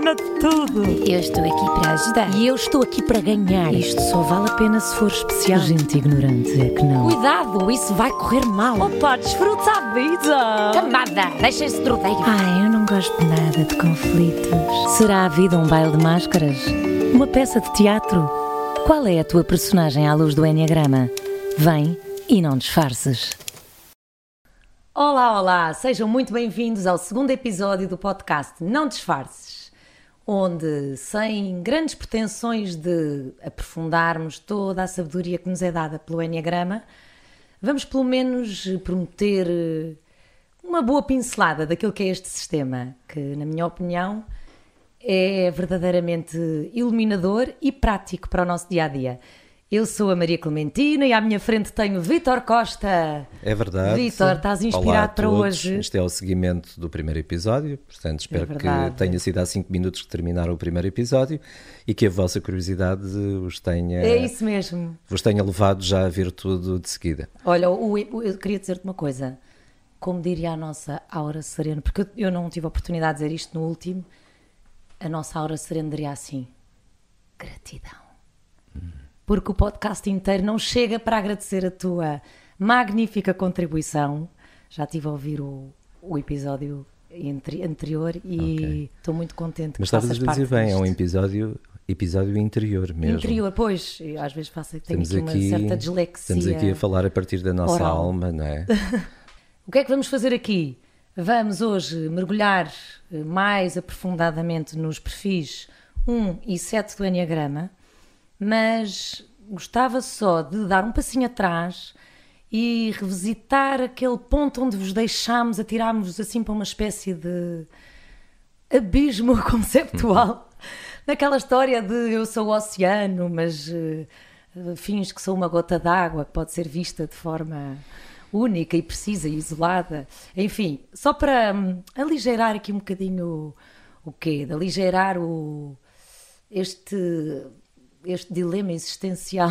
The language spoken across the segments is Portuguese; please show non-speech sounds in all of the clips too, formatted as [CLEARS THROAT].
de tudo. Eu estou aqui para ajudar. E eu estou aqui para ganhar. Isto só vale a pena se for especial. Gente ignorante é que não. Cuidado, isso vai correr mal. Opa, desfruta a vida. Camada, deixem-se de rodeio. Ai, eu não gosto nada de conflitos. Será a vida um baile de máscaras? Uma peça de teatro? Qual é a tua personagem à luz do Enneagrama? Vem e não disfarces. Olá, olá! Sejam muito bem-vindos ao segundo episódio do podcast Não Disfarces, onde, sem grandes pretensões de aprofundarmos toda a sabedoria que nos é dada pelo Enneagrama, vamos pelo menos prometer uma boa pincelada daquilo que é este sistema, que, na minha opinião, é verdadeiramente iluminador e prático para o nosso dia a dia. Eu sou a Maria Clementina e à minha frente tenho Vítor Costa. É verdade. Vítor, estás inspirado Olá para hoje? Este é o seguimento do primeiro episódio, portanto espero É que tenha sido há 5 minutos que terminaram o primeiro episódio e que a vossa curiosidade os tenha, É isso mesmo. vos tenha levado já a ver tudo de seguida. Olha, eu queria dizer-te uma coisa. Como diria a nossa Aura Serena, porque eu- eu não tive a oportunidade de dizer isto no último, a nossa Aura Serena diria assim: gratidão. Porque o podcast inteiro não chega para agradecer a tua magnífica contribuição. Já estive a ouvir o, o episódio entre- anterior e estou muito contente que Mas estavas a dizer bem, é um disto. episódio, episódio interior mesmo. Interior, pois, eu às vezes faço, tenho Estamos aqui uma aqui, certa dislexia. estamos aqui a falar a partir da nossa oral. alma, não é? [LAUGHS] O que é que vamos fazer aqui? Vamos hoje mergulhar eh, mais aprofundadamente nos perfis 1 e 7 do Enneagrama, mas gostava só de dar um passinho atrás e revisitar aquele ponto onde vos deixámos, atirámos-vos assim para uma espécie de abismo [LAUGHS] conceptual. Naquela história de eu sou o oceano, mas eh, fins que sou uma gota d'água que pode ser vista de forma única e precisa e isolada. Enfim, só para hum, aligeirar aqui um bocadinho o, o quê? De aligeirar o, este, este dilema existencial.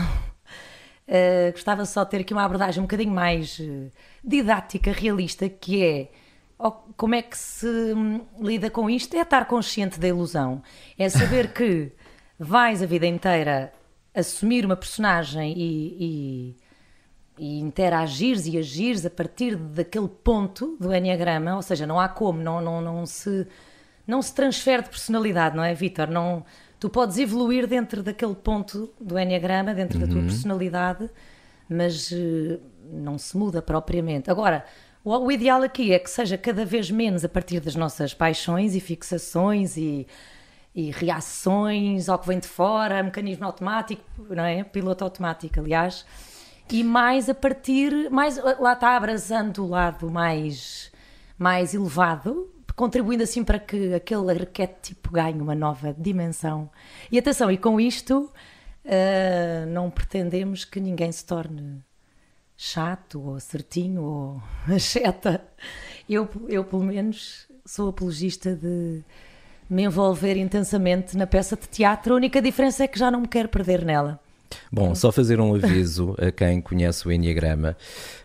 Uh, [LAUGHS] gostava só de ter aqui uma abordagem um bocadinho mais uh, didática, realista, que é como é que se hum, lida com isto? É estar consciente da ilusão. É saber que vais a vida inteira assumir uma personagem e, e, e interagires e agires a partir daquele ponto do Enneagrama, ou seja, não há como, não, não, não, se, não se transfere de personalidade, não é, Vítor? Não, tu podes evoluir dentro daquele ponto do Enneagrama, dentro da tua personalidade, mas eh, não se muda propriamente. Agora, o, o ideal aqui é que seja cada vez menos a partir das nossas paixões e fixações e, e reações ao que vem de fora, mecanismo automático, não é? Piloto automático, aliás, e mais a partir, mais lá está abrasando o lado mais, mais elevado, contribuindo assim para que aquele arquétipo ganhe uma nova dimensão. E atenção, e com isto ah, não pretendemos que ninguém se torne chato ou certinho ou [LAUGHS] acheta. Eu, eu, pelo menos, sou apologista de me envolver intensamente na peça de teatro. A única diferença é que já não me quero perder nela. Bom, só fazer um aviso a quem conhece o Enneagrama.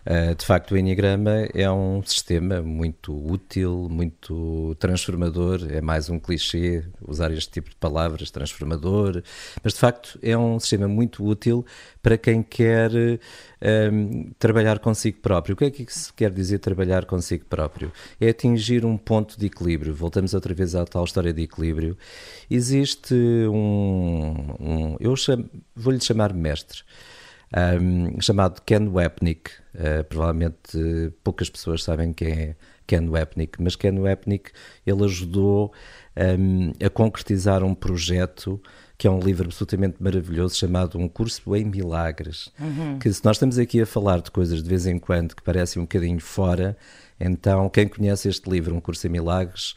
Uh, de facto, o Enneagrama é um sistema muito útil, muito transformador. É mais um clichê usar este tipo de palavras, transformador. Mas, de facto, é um sistema muito útil para quem quer um, trabalhar consigo próprio. O que é que se quer dizer trabalhar consigo próprio? É atingir um ponto de equilíbrio. Voltamos outra vez à tal história de equilíbrio. Existe um. um eu vou-lhe chamar mestre. Um, chamado Ken Wapnick. Uh, provavelmente uh, poucas pessoas sabem quem é Ken Wapnick, mas Ken Wapnick ele ajudou um, a concretizar um projeto que é um livro absolutamente maravilhoso chamado Um Curso em Milagres. Uhum. Que se nós estamos aqui a falar de coisas de vez em quando que parecem um bocadinho fora, então quem conhece este livro, Um Curso em Milagres,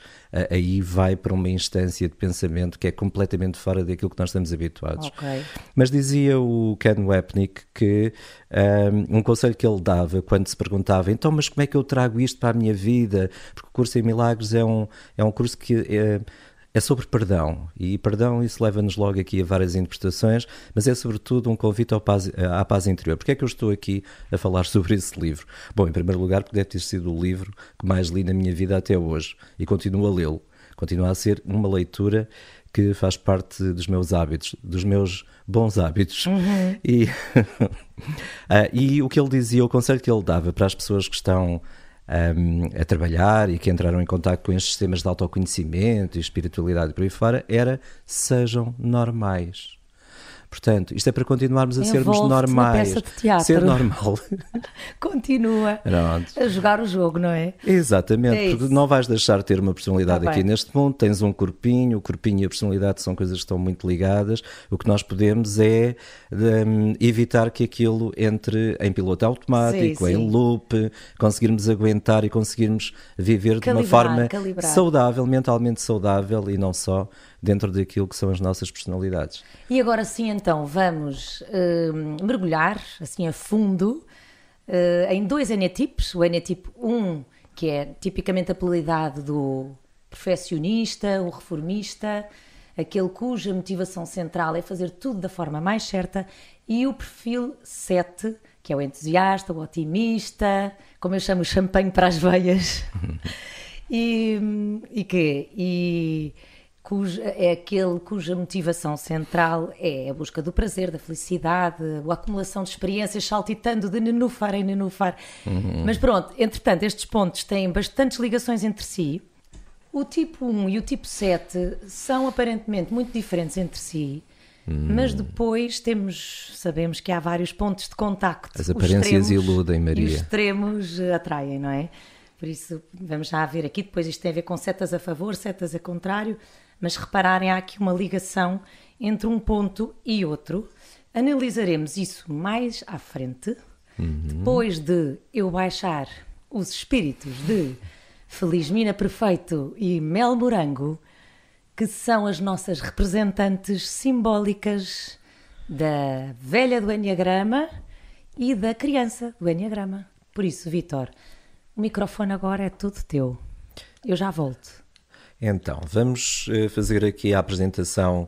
aí vai para uma instância de pensamento que é completamente fora daquilo que nós estamos habituados. Okay. Mas dizia o Ken Wapnick que um, um conselho que ele dava quando se perguntava então, mas como é que eu trago isto para a minha vida? Porque o Curso em Milagres é um, é um curso que... É, é sobre perdão, e perdão isso leva-nos logo aqui a várias interpretações, mas é sobretudo um convite paz, à paz interior. Porquê é que eu estou aqui a falar [LAUGHS] sobre esse livro? Bom, em primeiro lugar, porque deve ter sido o livro que mais li na minha vida até hoje, e continuo a lê-lo continua a ser uma leitura que faz parte dos meus hábitos, dos meus bons hábitos. Uhum. E, uh, [LAUGHS] e o que ele dizia, o conselho que ele dava para as pessoas que estão a trabalhar e que entraram em contato com estes sistemas de autoconhecimento e espiritualidade por aí fora era sejam normais. Portanto, isto é para continuarmos a sermos normais. Ser normal. [LAUGHS] Continua Pronto. a jogar o jogo, não é? Exatamente, é porque não vais deixar de ter uma personalidade tá aqui neste mundo, tens um corpinho, o corpinho e a personalidade são coisas que estão muito ligadas. O que nós podemos é um, evitar que aquilo entre em piloto automático, sim, sim. em loop, conseguirmos aguentar e conseguirmos viver calibrar, de uma forma calibrar. saudável, mentalmente saudável e não só dentro daquilo que são as nossas personalidades. E agora sim, então, vamos uh, mergulhar assim a fundo uh, em dois enetipos. O enetipo 1, que é tipicamente apelidado do perfeccionista, o reformista, aquele cuja motivação central é fazer tudo da forma mais certa, e o perfil 7, que é o entusiasta, o otimista, como eu chamo o champanhe para as veias. [LAUGHS] e, e que e cuja, é aquele cuja motivação central é a busca do prazer, da felicidade, a acumulação de experiências, saltitando de nenufar em nenufar. Uhum. Mas pronto, entretanto, estes pontos têm bastantes ligações entre si. O tipo 1 e o tipo 7 são aparentemente muito diferentes entre si, hum. mas depois temos, sabemos que há vários pontos de contacto. As aparências iludem, Maria. Os extremos atraem, não é? Por isso, vamos já ver aqui, depois isto tem a ver com setas a favor, setas a contrário mas repararem, há aqui uma ligação entre um ponto e outro. Analisaremos isso mais à frente, uhum. depois de eu baixar os espíritos de Feliz Mina Perfeito e Mel Morango, que são as nossas representantes simbólicas da velha do Enneagrama e da criança do Enneagrama. Por isso, Vitor, o microfone agora é todo teu. Eu já volto. Então, vamos eh, fazer aqui a apresentação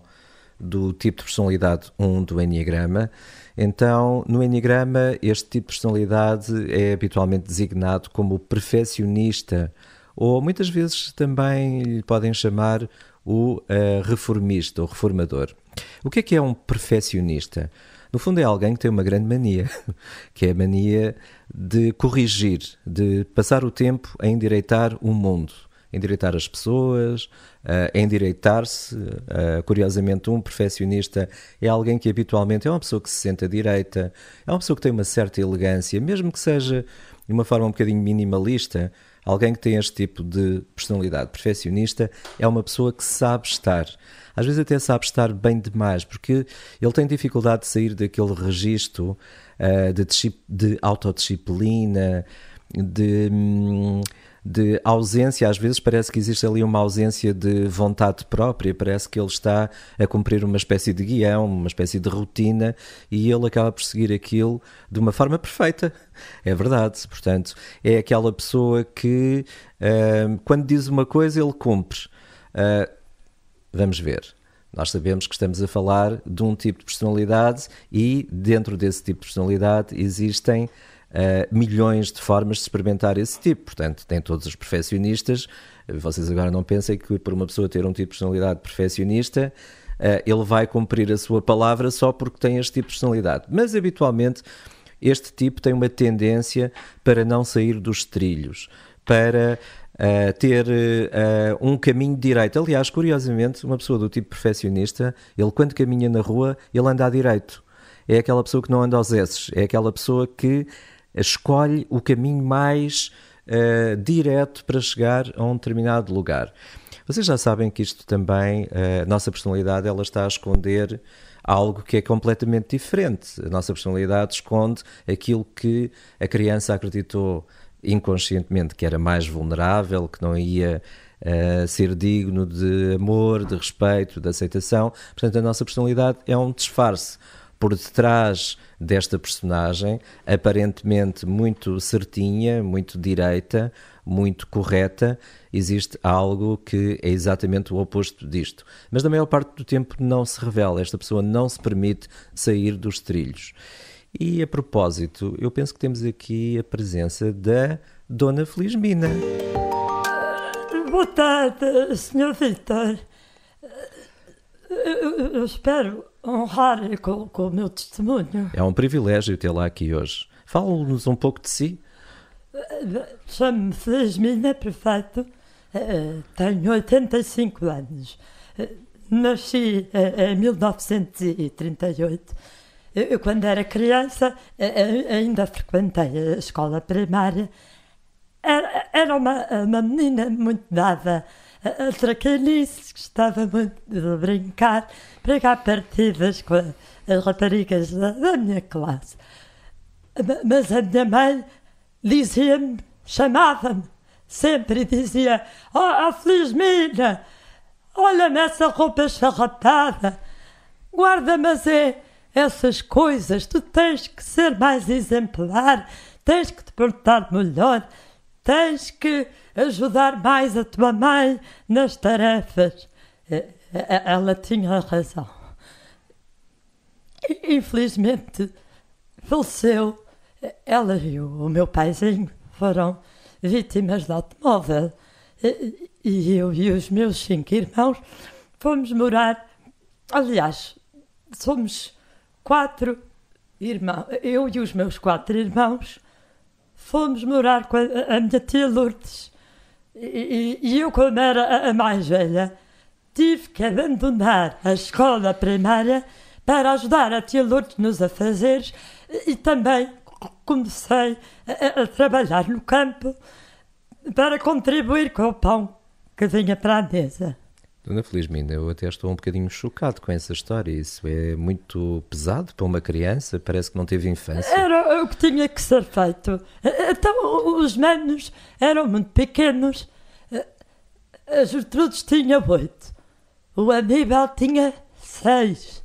do tipo de personalidade 1 do Enneagrama. Então, no Enneagrama, este tipo de personalidade é habitualmente designado como perfeccionista, ou muitas vezes também lhe podem chamar o uh, reformista, ou reformador. O que é que é um perfeccionista? No fundo, é alguém que tem uma grande mania, [LAUGHS] que é a mania de corrigir, de passar o tempo a endireitar o mundo endireitar as pessoas, endireitar-se. Curiosamente, um perfeccionista é alguém que habitualmente é uma pessoa que se sente à direita, é uma pessoa que tem uma certa elegância, mesmo que seja de uma forma um bocadinho minimalista. Alguém que tem este tipo de personalidade perfeccionista é uma pessoa que sabe estar. Às vezes até sabe estar bem demais, porque ele tem dificuldade de sair daquele registro uh, de, de autodisciplina, de. De ausência, às vezes parece que existe ali uma ausência de vontade própria, parece que ele está a cumprir uma espécie de guião, uma espécie de rotina e ele acaba por seguir aquilo de uma forma perfeita. É verdade, portanto, é aquela pessoa que uh, quando diz uma coisa ele cumpre. Uh, vamos ver. Nós sabemos que estamos a falar de um tipo de personalidade e dentro desse tipo de personalidade existem uh, milhões de formas de experimentar esse tipo. Portanto, tem todos os perfeccionistas. Vocês agora não pensem que por uma pessoa ter um tipo de personalidade perfeccionista, uh, ele vai cumprir a sua palavra só porque tem este tipo de personalidade. Mas habitualmente este tipo tem uma tendência para não sair dos trilhos, para uh, ter uh, um caminho direito. Aliás, curiosamente, uma pessoa do tipo perfeccionista, ele quando caminha na rua, ele anda à direito. É aquela pessoa que não anda aos esses, é aquela pessoa que escolhe o caminho mais uh, direto para chegar a um determinado lugar. Vocês já sabem que isto também, uh, a nossa personalidade, ela está a esconder algo que é completamente diferente. A nossa personalidade esconde aquilo que a criança acreditou inconscientemente que era mais vulnerável, que não ia uh, ser digno de amor, de respeito, de aceitação. Portanto, a nossa personalidade é um disfarce por detrás desta personagem, aparentemente muito certinha, muito direita, muito correta, existe algo que é exatamente o oposto disto. Mas na maior parte do tempo não se revela, esta pessoa não se permite sair dos trilhos. E a propósito, eu penso que temos aqui a presença da Dona Felizmina. Boa tarde, Sr. Vitor. Eu, eu espero honrar com, com o meu testemunho. É um privilégio tê-la aqui hoje. Fale-nos um pouco de si. Chamo-me Felizmina, perfeito. Eh, Tenho 85 anos. Eh, Nasci eh, em 1938. Eu, quando era criança, eh, eh, ainda frequentei a escola primária. Era, era uma, uma menina muito dada a, a gostava muito de brincar, pregar partidas com a- as raparigas da, da minha classe. Ma- Mas a minha mãe dizia-me, chamava-me, sempre dizia: Oh, oh Felizmina, olha-me essa roupa esfarrapada, guarda-me essas coisas, tu tens que ser mais exemplar, tens que te portar melhor, tens que ajudar mais a tua mãe nas tarefas. Eh, eh, Ela tinha razão. Infelizmente, faleceu. Ela e o meu paizinho foram vítimas de automóvel. E e eu e os meus cinco irmãos fomos morar. Aliás, somos quatro irmãos. Eu e os meus quatro irmãos fomos morar com a, a minha tia Lourdes. E, e- eu, como era a- mais velha, tive que abandonar a escola primária para ajudar a tia Lourdes nos afazeres e, também comecei a- a trabalhar no campo para contribuir com o pão que vinha para a mesa. Dona Felizmina, eu até estou um bocadinho chocado com essa história. Isso é muito pesado para uma criança, parece que não teve infância. Era o que tinha que ser feito. Então os manos eram muito pequenos. A Gertrudes tinha oito. O Aníbal tinha seis.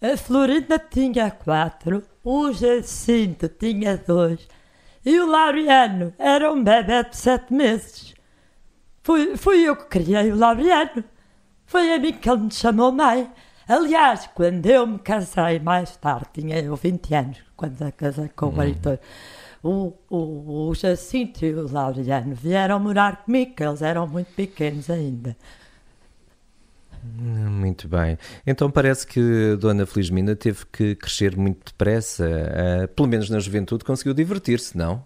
A Florinda tinha quatro. O Jacinto tinha dois. E o Laureano era um bebê de sete meses. Fui, fui eu que criei o Laureano. Foi a mim que ele me chamou mãe. Aliás, quando eu me casei mais tarde, tinha eu 20 anos, quando eu casei com o Heitor, o, o, o Jacinto e o Laureano vieram morar comigo, eles eram muito pequenos ainda. Hum, Muito bem. Então parece que a Dona Felizmina teve que crescer muito depressa. ah, pelo menos na juventude conseguiu divertir-se, não?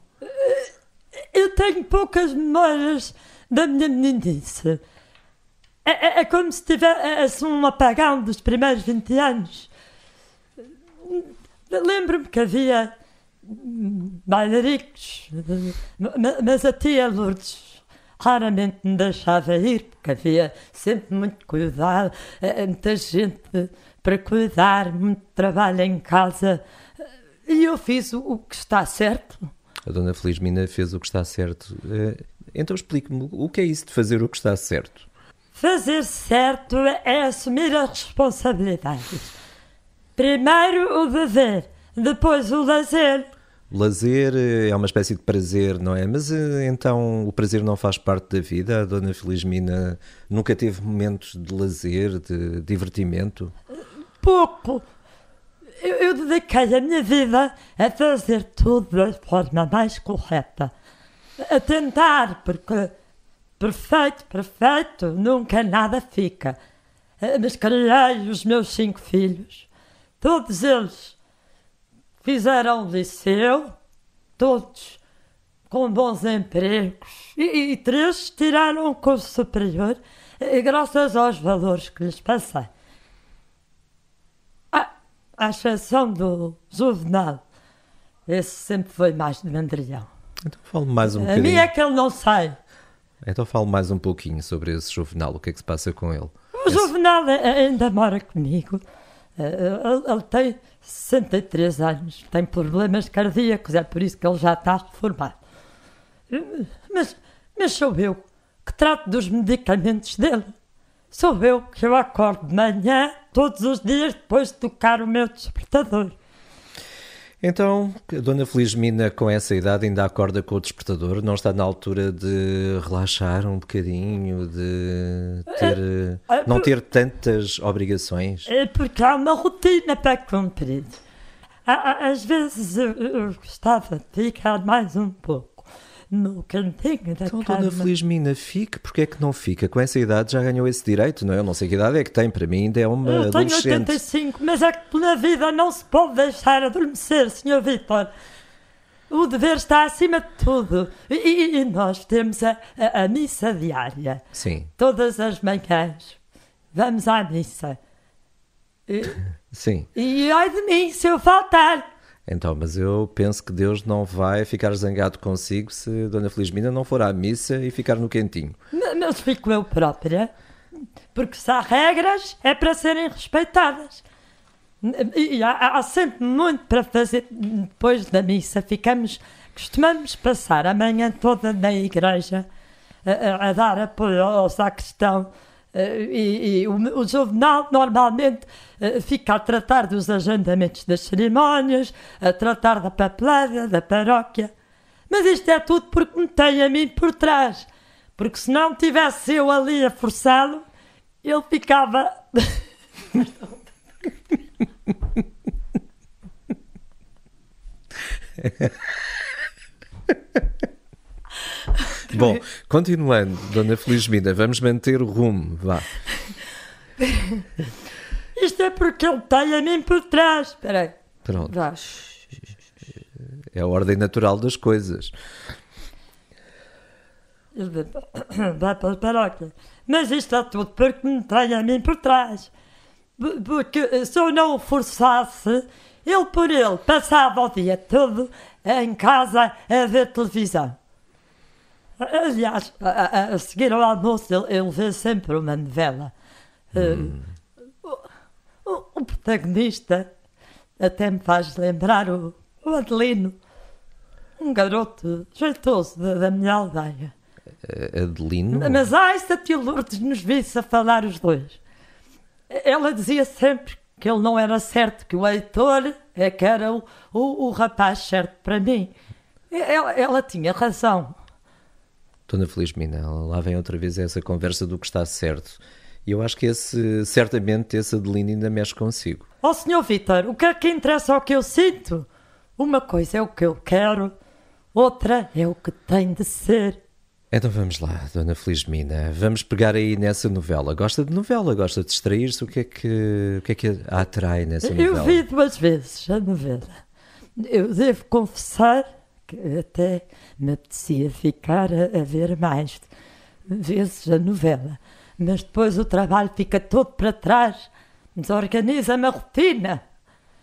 Eu tenho poucas memórias da minha meninice. É, é- é como se tivesse um apagão dos primeiros 20 anos. Lembro-me que havia bailaricos, ma- mas a tia Lourdes raramente me deixava ir, porque havia sempre muito cuidado, eh, muita gente para cuidar, muito trabalho em casa. E eu fiz o- que está certo. A Dona Felizmina fez o que está certo. Ah, Então explique-me, o que é isso de fazer o que está certo? Fazer certo é assumir as responsabilidades. Primeiro o dever, depois o lazer. Lazer eh, é uma espécie de prazer, não é? Mas eh, então o prazer não faz parte da vida? A Dona Felizmina nunca teve momentos de lazer, de divertimento? Pouco. Eu, eu dediquei a minha vida a fazer tudo da forma mais correta. A tentar, porque perfeito, perfeito, nunca nada fica. Eh, Mas criei os meus cinco filhos. Todos eles fizeram liceu, todos com bons empregos, e, e três tiraram o curso superior, eh, graças aos valores que lhes passei. À exceção do Juvenal, esse sempre foi mais de mandrilhão. Então fale mais um A bocadinho. mim é que ele não sai. Então fale mais um pouquinho sobre esse juvenal, o que é que se passa com ele? O Juvenal a- ainda mora comigo. Eh, Ele, tem 63 anos, tem problemas cardíacos, é por isso que ele já está reformado. Mas, mas sou eu que trato dos medicamentos dele. Sou eu que eu acordo de manhã, todos os dias, depois de tocar o meu despertador. Então, a Dona Felizmina, com essa idade, ainda acorda com o despertador? Não está na altura de relaxar um bocadinho, de ter, eh, não ter tantas obrigações? É porque há uma rotina para cumprir. Às vezes eu, eu gostava de ficar mais um pouco. No cantinho da Então, cama. Dona Felizmina, fique, porque é que não fica? Com essa idade já ganhou esse direito, não é? Eu não sei que idade é que tem, para mim ainda é uma Eu tenho adolescente. 85, mas é que na vida não se pode deixar adormecer, Sr. Vitor. O dever está acima de tudo. E, e- e nós temos a, a- a missa diária. Sim, Todas as manhãs. Vamos à missa. E, [LAUGHS] sim. e ai de mim se eu faltar. Então, mas eu penso que Deus não vai ficar zangado consigo se Dona Felizmina não for à missa e ficar no quentinho. Ma- Mas fico eu própria. Porque se há regras, é para serem respeitadas. E há, há sempre muito para fazer depois da missa. Ficamos, costumamos passar a manhã toda na igreja a, a- a dar apoio ao sacristão. Eh, E, e o, o normalmente eh, fica a tratar dos agendamentos das cerimónias, a tratar da papelada, da paróquia. Mas isto é tudo porque me tem a mim por trás. Porque se não tivesse eu ali a forçá-lo, ele ficava. [LAUGHS] Bom, continuando, Dona Felizmina, vamos manter o rumo, vá. [LAUGHS] Isto é porque ele tem a mim por trás. Espera aí. Pronto, Vá. é a ordem natural das coisas. Ele vai para a paróquia. Mas isto é tudo porque me tem a mim por trás. Porque se eu não o forçasse, ele por ele passava o dia todo em casa a ver televisão. Aliás, a, a- seguir ao almoço, ele, ele vê sempre uma novela. Eh, o, o- o protagonista até me faz lembrar o, o Adelino, um garoto jeitoso da, da minha aldeia. Adelino, Mas ai, se a tia Lourdes nos visse a falar os dois. Ela dizia sempre que ele não era certo, que o Heitor é que era o, o, o rapaz certo para mim. Ela, ela tinha razão. Dona Felizmina, lá vem outra vez essa conversa do que está certo. E eu acho que esse, certamente esse Adelino ainda mexe consigo. Ó senhor Vitor, o que é que interessa ao que eu sinto? Uma coisa é o que eu quero, outra é o que tem de ser. Então vamos lá, Dona Felizmina, vamos pegar aí nessa novela. Gosta de novela, gosta de distrair-se, o que é que, o que, é que a atrai nessa Eu novela? vi duas vezes a novela. Eu devo confessar que até me apetecia ficar a, a ver mais vezes a novela. Mas depois o trabalho fica todo para trás, desorganiza-me a rotina.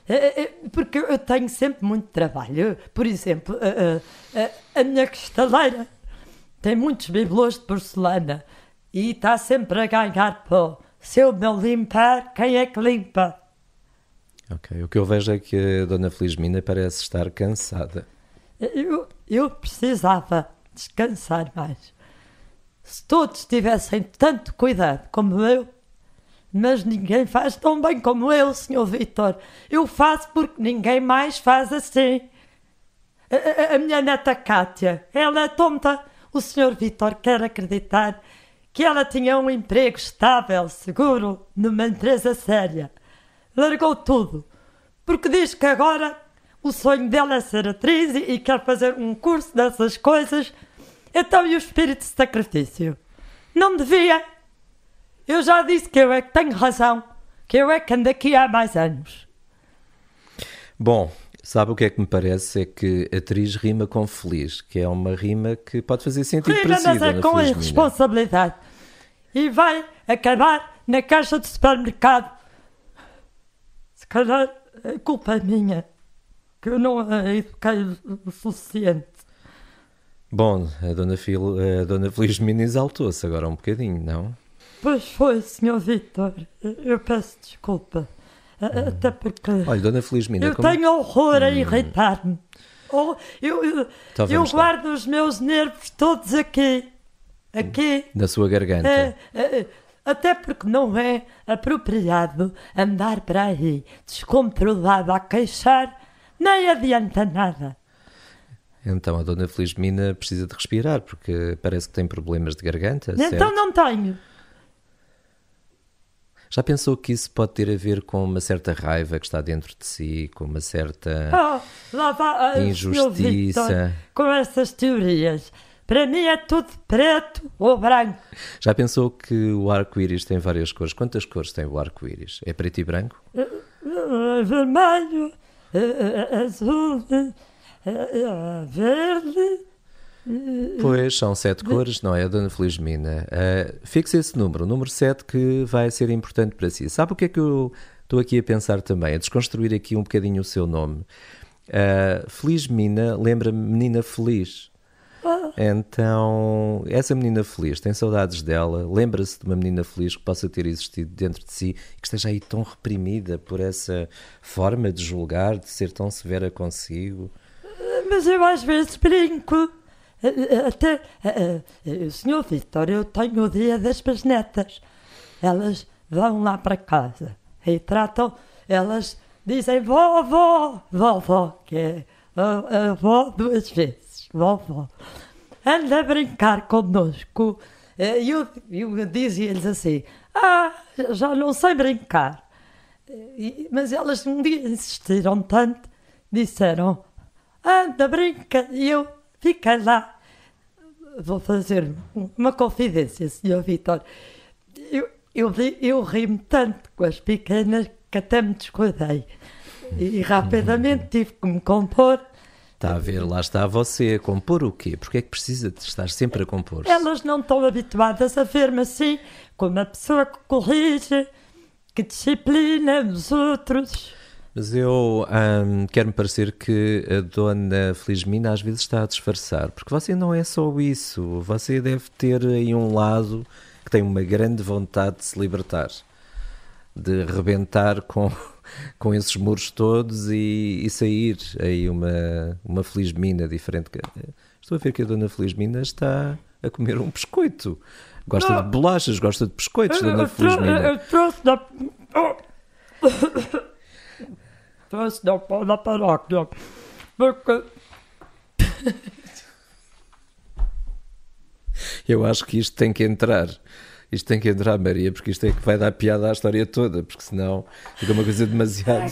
É, é, Porque eu tenho sempre muito trabalho. Por exemplo, a- a- a minha cristaleira tem muitos bibelôs de porcelana e está sempre a ganhar pó. Se eu não limpar, quem é que limpa? Ok, o que eu vejo é que a Dona Felizmina parece estar cansada. Eu, eu precisava descansar mais. Se todos tivessem tanto cuidado como eu, mas ninguém faz tão bem como eu, Sr. Vitor. Eu faço porque ninguém mais faz assim. A, a- a minha neta Cátia, ela é tonta. O Sr. Vitor quer acreditar que ela tinha um emprego estável, seguro, numa empresa séria. Largou tudo, porque diz que agora o sonho dela é ser atriz e, e quer fazer um curso dessas coisas. Então, e o espírito de sacrifício? Não devia. Eu já disse que eu é que tenho razão, que eu é que ando aqui há mais anos. Bom, sabe o que é que me parece? É que atriz rima com feliz, que é uma rima que pode fazer sentido Rima, para si, mas é com irresponsabilidade. E vai acabar na caixa do supermercado. Se calhar é culpa minha, que eu não a eduquei o- suficiente. Bom, a Dona, Fil, a Dona Felizmina exaltou-se agora um bocadinho, não? Pois foi, Sr. Vitor. Eu peço desculpa. A- Até porque Olha, Dona Felizmina, eu como... tenho horror a irritar-me. Oh, eu eu, Então eu lá. guardo os meus nervos todos aqui. Aqui. na sua garganta. É, é, até porque não é apropriado andar para aí descontrolado a queixar, nem adianta nada. Então a Dona Felizmina precisa de respirar, porque parece que tem problemas de garganta, Então certo? não tenho. Já pensou que isso pode ter a ver com uma certa raiva que está dentro de si, com uma certa lá vai, ah, injustiça? Victor, com essas teorias. Para mim é tudo preto ou branco. Já pensou que o arco-íris tem várias cores? Quantas cores tem o arco-íris? É preto e branco? Ah, vermelho, ah, ah, azul, ah, ah, verde. Pois, são sete cores, não é, Dona Felizmina? Uh, fixe esse número, o número 7 que vai ser importante para si. Sabe o que é que eu estou aqui a pensar também? A desconstruir aqui um bocadinho o seu nome. Uh, Felizmina lembra-me menina feliz. Então, essa menina feliz, tem saudades dela? Lembra-se de uma menina feliz que possa ter existido dentro de si e que esteja aí tão reprimida por essa forma de julgar, de ser tão severa consigo? Mas eu às vezes brinco. Ah, ah, Até, ah, ah, Senhor Vitor, eu tenho o dia das bisnetas. Elas vão lá para casa e tratam, elas dizem vovó, vovó, que é avó duas vezes, vovó. Anda a brincar connosco. Eh, E eu, eu dizia-lhes assim, ah, já não sei brincar. E- mas elas um dia insistiram tanto, disseram, anda, brinca. E eu fiquei lá. Vou fazer uma confidência, Sr. Vitor. Eu, eu, eu ri-me tanto com as pequenas que até me descuidei. E rapidamente tive que me compor. Está a ver, lá está você a compor o quê? Porque é que precisa de estar sempre a compor-se? Elas não estão habituadas a ver-me assim, como uma pessoa que corrige, que disciplina os outros. Mas eu hum, quero-me parecer que a dona Felizmina às vezes está a disfarçar, porque você não é só isso, você deve ter aí um lado que tem uma grande vontade de se libertar, de rebentar com, com esses muros todos e, e sair aí uma, uma Felizmina diferente. Estou a ver que a dona Felizmina está a comer um biscoito. Gosta Não. de bolachas, gosta de biscoitos, Eu- dona Felizmina. eu trouxe da. trouxe da, da paróquia. Porque. Eu acho que isto tem que entrar. Isto tem que entrar, Maria, porque isto é que vai dar piada à história toda, porque senão fica uma coisa demasiado.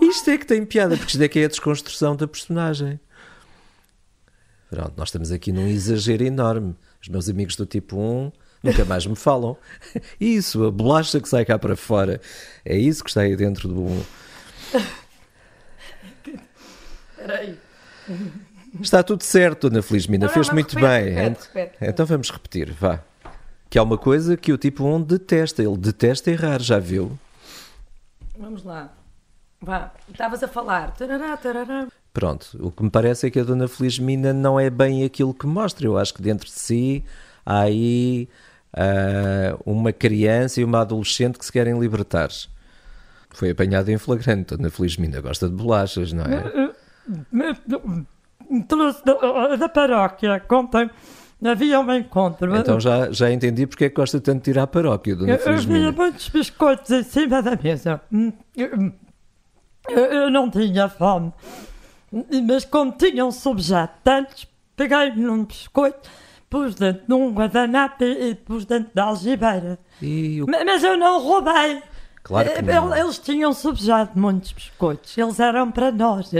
Isto é que tem piada, porque isto é que é a desconstrução da personagem. Pronto, nós estamos aqui num exagero enorme. Os meus amigos do tipo 1 nunca mais me falam. [LAUGHS] Isso, a bolacha que sai cá para fora, é isso que está aí dentro do 1. Peraí. Está tudo certo, Dona Felizmina, Não, fez não, muito repete, bem. repete, repete. Então vamos repetir, vá. Que há uma coisa que o tipo 1 detesta, ele detesta errar, já viu? Vamos lá. Vá, estavas a falar. Tarará, tarará. Pronto, o que me parece é que a Dona Felizmina não é bem aquilo que mostra. Eu acho que dentro de si há aí ah, uma criança e uma adolescente que se querem libertar. Foi apanhada em flagrante. Dona Felizmina gosta de bolachas, não é? me- trouxe da, da paróquia. Ontem havia um encontro. Então já, já entendi porque é que gosta tanto de ir à paróquia, Dona Eu, eu Felizmina. muitos biscoitos em cima da mesa. Hum, Eu, eu- eu não tinha fome. Mas como tinham sobejado tantos, peguei num biscoito, pus dentro de um guardanapo e pus dentro da algibeira. O- Ma- Mas eu não roubei. Claro que Eh, não. Eles tinham sobejado muitos biscoitos. Eles eram para nós.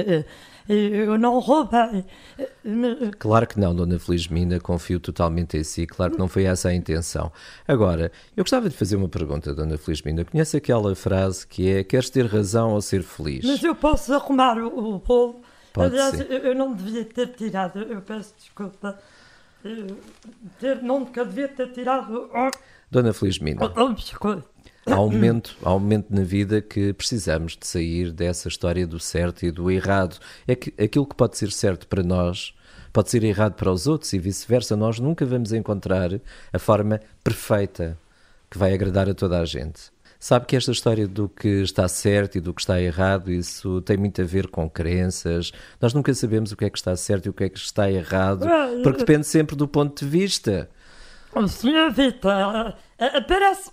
Eh, eh, Eu não roubei. Eh, Claro que não, Dona Felizmina, confio totalmente em si, claro que não foi essa a intenção. Agora, eu gostava de fazer uma pergunta, Dona Felizmina. Conhece aquela frase que é: queres ter razão ou ser feliz? Mas eu posso arrumar o, o bolo. Pode Aliás, ser. eu, não devia ter tirado, eu peço desculpa. Eu ter, nunca devia ter tirado Dona Felizmina, o biscoito. Há um, momento, há um momento na vida que precisamos de sair dessa história do certo e do errado. É que aquilo que pode ser certo para nós pode ser errado para os outros e vice-versa. Nós nunca vamos encontrar a forma perfeita que vai agradar a toda a gente. Sabe que esta história do que está certo e do que está errado, isso tem muito a ver com crenças. Nós nunca sabemos o que é que está certo e o que é que está errado, porque depende sempre do ponto de vista. Senhor Vitor, parece.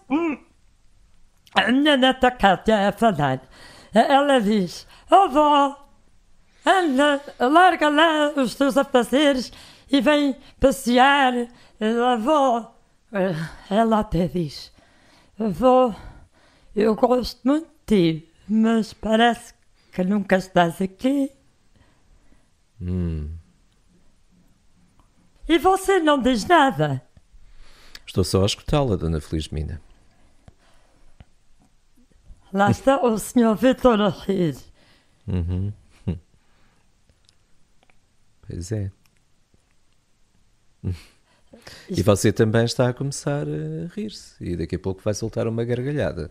A minha neta Cátia a falar. Ela diz: Oh vó, anda, larga lá os teus afazeres e vem passear. A avó, ela até diz: Vó, Eu gosto muito de ti, mas parece que nunca estás aqui. Hum. E você não diz nada. Estou só a escutá-la, Dona Felizmina. Lá está o senhor Vitor a rir. Uhum. [LAUGHS] Pois é. [LAUGHS] E você também está a começar a rir-se e daqui a pouco vai soltar uma gargalhada.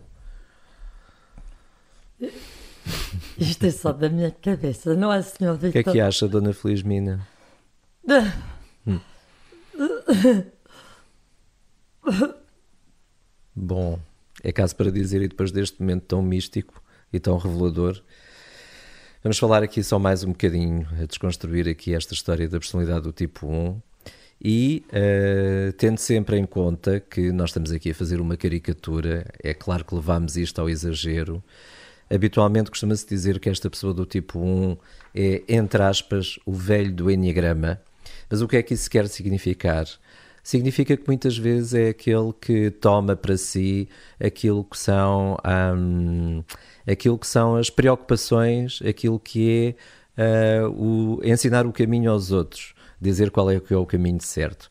Isto é só da minha cabeça, não é, senhor O que é Vitor? que acha, Dona Felizmina? [LAUGHS] Bom, é caso para dizer, e depois deste momento tão místico e tão revelador, vamos falar aqui só mais um bocadinho, a desconstruir aqui esta história da personalidade do tipo 1 e eh, tendo sempre em conta que nós estamos aqui a fazer uma caricatura, é claro que levamos isto ao exagero. Habitualmente costuma-se dizer que esta pessoa do tipo 1 é, entre aspas, o velho do Enneagrama. Mas o que é que isso quer significar? Significa que muitas vezes é aquele que toma para si aquilo que são, hum, aquilo que são as preocupações, aquilo que é uh, o, ensinar o caminho aos outros, dizer qual é que é o caminho certo.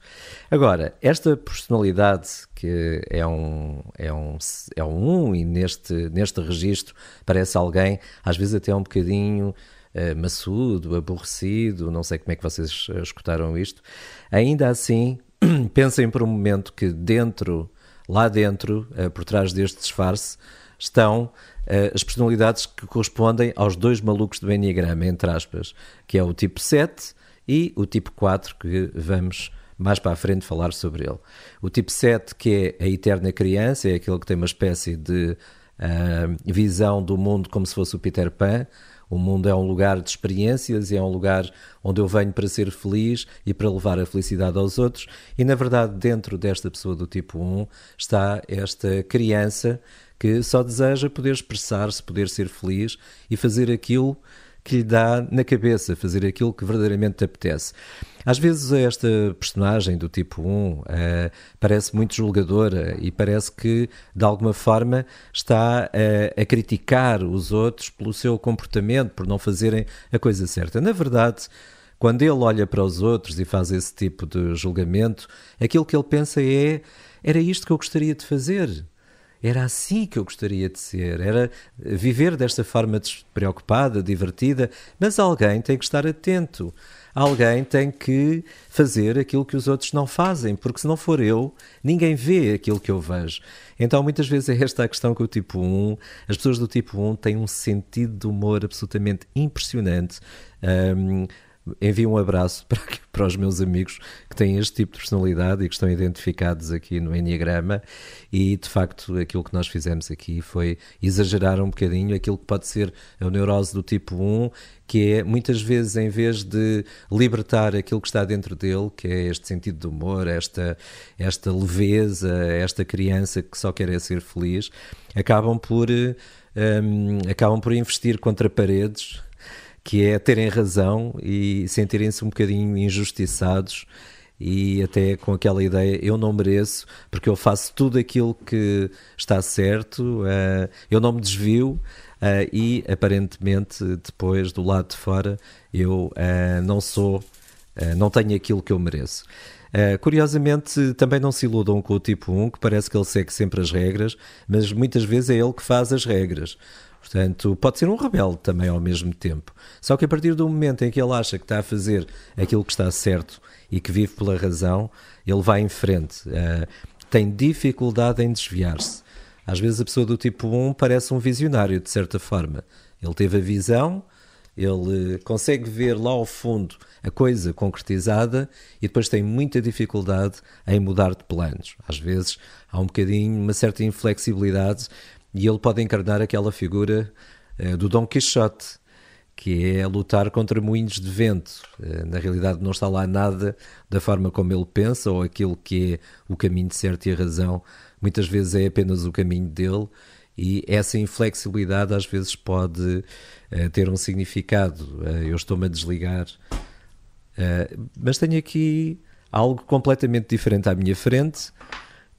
Agora, esta personalidade que é um, é um, é um e neste, neste registro parece alguém, às vezes até um bocadinho uh, maçudo, aborrecido, não sei como é que vocês escutaram isto, ainda assim [CLEARS THROAT] pensem por um momento que dentro, lá dentro, uh, por trás deste disfarce, estão uh, as personalidades que correspondem aos dois malucos do Enneagrama, entre aspas, que é o tipo 7 e o tipo 4, que vamos mais para a frente falar sobre ele. O tipo 7, que é a eterna criança, é aquele que tem uma espécie de uh, visão do mundo como se fosse o Peter Pan, o mundo é um lugar de experiências e é um lugar onde eu venho para ser feliz e para levar a felicidade aos outros. E na verdade, dentro desta pessoa do tipo 1 está esta criança que só deseja poder expressar-se, poder ser feliz e fazer aquilo que lhe dá na cabeça, fazer aquilo que verdadeiramente te apetece. Às vezes esta personagem do tipo 1 uh, parece muito julgadora e parece que de alguma forma está uh, a criticar os outros pelo seu comportamento, por não fazerem a coisa certa. Na verdade, quando ele olha para os outros e faz esse tipo de julgamento, aquilo que ele pensa é: era isto que eu gostaria de fazer. Era assim que eu gostaria de ser, era viver desta forma despreocupada, divertida, mas alguém tem que estar atento. Alguém tem que fazer aquilo que os outros não fazem, porque se não for eu, ninguém vê aquilo que eu vejo. Então, muitas vezes é esta a questão com o tipo 1. As pessoas do tipo 1 têm um sentido de humor absolutamente impressionante. Um, envio um abraço [LAUGHS] para, para os meus amigos que têm este tipo de personalidade e que estão identificados aqui no Enneagrama. E de facto aquilo que nós fizemos aqui foi exagerar um bocadinho aquilo que pode ser a neurose do tipo 1 que é muitas vezes em vez de libertar aquilo que está dentro dele, que é este sentido de humor, esta, esta leveza, esta criança que só quer é ser feliz, acabam por, um, acabam por investir contra paredes que é terem razão e sentirem-se um bocadinho injustiçados e até com aquela ideia eu não mereço porque eu faço tudo aquilo que está certo, uh, eu não me desvio uh, e aparentemente depois do lado de fora eu uh, não sou, não tenho aquilo que eu mereço. curiosamente, também não se iludam com o tipo 1, que parece que ele segue sempre as regras, mas muitas vezes é ele que faz as regras. Portanto, pode ser um rebelde também ao mesmo tempo. Só que a partir do momento em que ele acha que está a fazer aquilo que está certo e que vive pela razão, ele vai em frente. Uh, tem dificuldade em desviar-se. Às vezes a pessoa do tipo 1 parece um visionário, de certa forma. Ele teve a visão, ele consegue ver lá ao fundo a coisa concretizada e depois tem muita dificuldade em mudar de planos. Às vezes há um bocadinho, uma certa inflexibilidade e ele pode encarnar aquela figura uh, do Dom Quixote, que é lutar contra moinhos de vento. Uh, na realidade, não está lá nada da forma como ele pensa ou aquilo que é o caminho certo e a razão. Muitas vezes é apenas o caminho dele e essa inflexibilidade às vezes pode uh, ter um significado. eu estou-me a desligar, mas tenho aqui algo completamente diferente à minha frente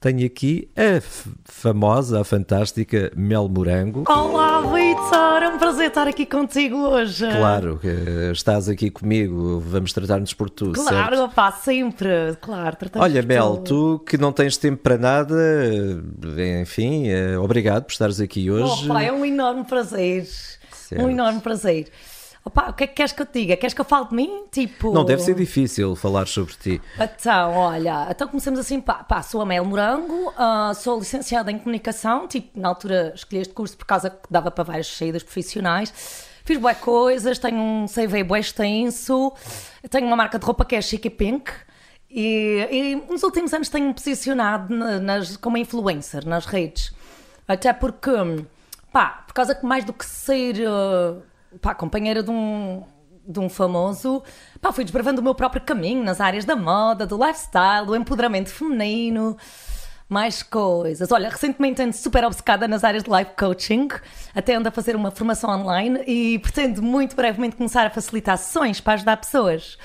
tenho aqui a famosa, a fantástica Mel Morango. Olá, Vitor! É um prazer estar aqui contigo hoje. Claro, que estás aqui comigo, vamos tratar-nos por tu, Claro, certo? opá, sempre. Claro, Olha, Mel, tu. tu que não tens tempo para nada, enfim, eh, obrigado por estares aqui hoje. Opa, é um enorme prazer. Certo. Um enorme prazer. Opa, o que é que queres que eu te diga? Queres que eu fale de mim? Tipo. Não deve ser difícil falar sobre ti. Então, olha, então comecemos assim, pá, pá sou a Mel Morango, ah, sou licenciada em comunicação, tipo, na altura escolhi este curso por causa que dava para várias saídas profissionais. Fiz boas coisas, tenho um CV bué extenso, tenho uma marca de roupa que é Chic Pink e, e nos últimos anos tenho-me posicionado na- nas, como influencer nas redes. Até porque, pá, por causa que mais do que ser, ah, pá, companheira de um, de um famoso, pá, fui desbravando o meu próprio caminho nas áreas da moda, do lifestyle, do empoderamento feminino, mais coisas. Olha, recentemente ando super obcecada nas áreas de life coaching, até ando a fazer uma formação online e pretendo muito brevemente começar a facilitar sessões para ajudar pessoas.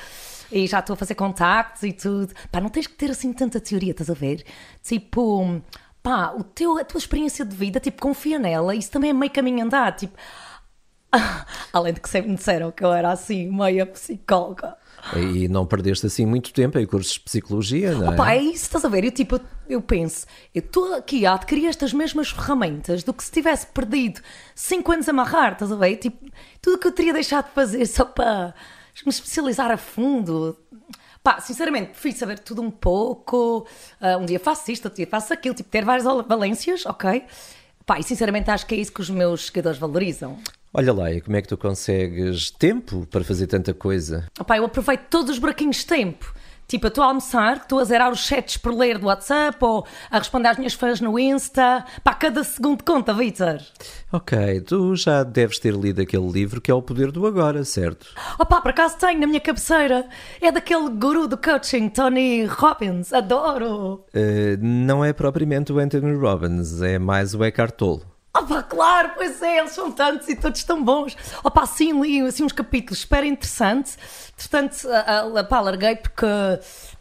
E já estou a fazer contactos e tudo. Pá, não tens que ter assim tanta teoria, estás a ver? Tipo, pá, o teu, a tua experiência de vida, tipo, confia nela, isso também é meio caminho andado, tipo. [LAUGHS] Além de que sempre me disseram que eu era assim, meia psicóloga. E não perdeste assim muito tempo em cursos de psicologia, não é? Opa, é isso, estás a ver? Eu, tipo, eu, penso, eu estou aqui a adquirir estas mesmas ferramentas do que se tivesse perdido 5 anos a amarrar, estás a ver? Tipo, tudo o que eu teria deixado de fazer só para me especializar a fundo. Pá, sinceramente, fui saber tudo um pouco. Ah, um dia faço isto, outro dia faço aquilo, tipo, ter várias valências, ok? Pá, e sinceramente acho que é isso que os meus seguidores valorizam. Olha lá, e como é que tu consegues tempo para fazer tanta coisa? Opá, eu aproveito todos os buraquinhos de tempo. Tipo, eu estou a almoçar, estou a zerar os chats por ler do WhatsApp ou a responder às minhas fãs no Insta. Pá, cada segundo conta, Vitor. Ok, tu já deves ter lido aquele livro que é O Poder do Agora, certo? Opá, por acaso tenho na minha cabeceira. É daquele guru do coaching, Tony Robbins. Adoro. Eh, não é propriamente o Anthony Robbins, é mais o Eckhart Tolle. Opa, claro, pois é, eles são tantos e todos tão bons. Opa, sim, li assim, uns capítulos super interessantes. Entretanto, a- a- pá, larguei porque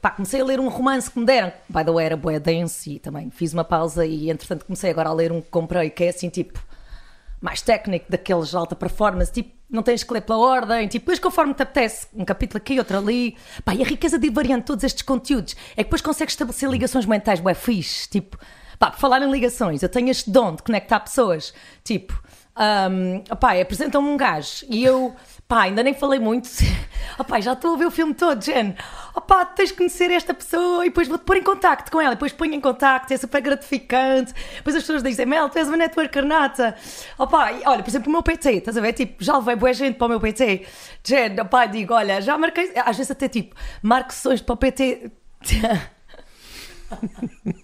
pá, comecei a ler um romance que me deram. By the way, era bué dense e também fiz uma pausa e entretanto comecei agora a ler um que comprei que é assim, tipo, mais técnico, daqueles de alta performance, tipo, não tens que ler pela ordem, tipo, depois conforme te apetece, um capítulo aqui, outro ali. Pá, e a riqueza de variando todos estes conteúdos é que depois consegues estabelecer ligações mentais bué fixe, tipo, pá, por falar em ligações, eu tenho este dom de conectar pessoas, tipo, um, pá, apresentam-me um gajo e eu, pá, ainda nem falei muito, [LAUGHS] opá, já estou a ver o filme todo, Jen, opá, tens de conhecer esta pessoa e depois vou-te pôr em contacto com ela, e depois ponho em contacto, é super gratificante, depois as pessoas dizem, Mel, tu és uma networker nata, opá, olha, por exemplo, o meu PT, estás a ver, tipo, já levei boa gente para o meu PT, Jen, opá, digo, olha, já marquei, às vezes até tipo, marco sessões para o PT... [LAUGHS]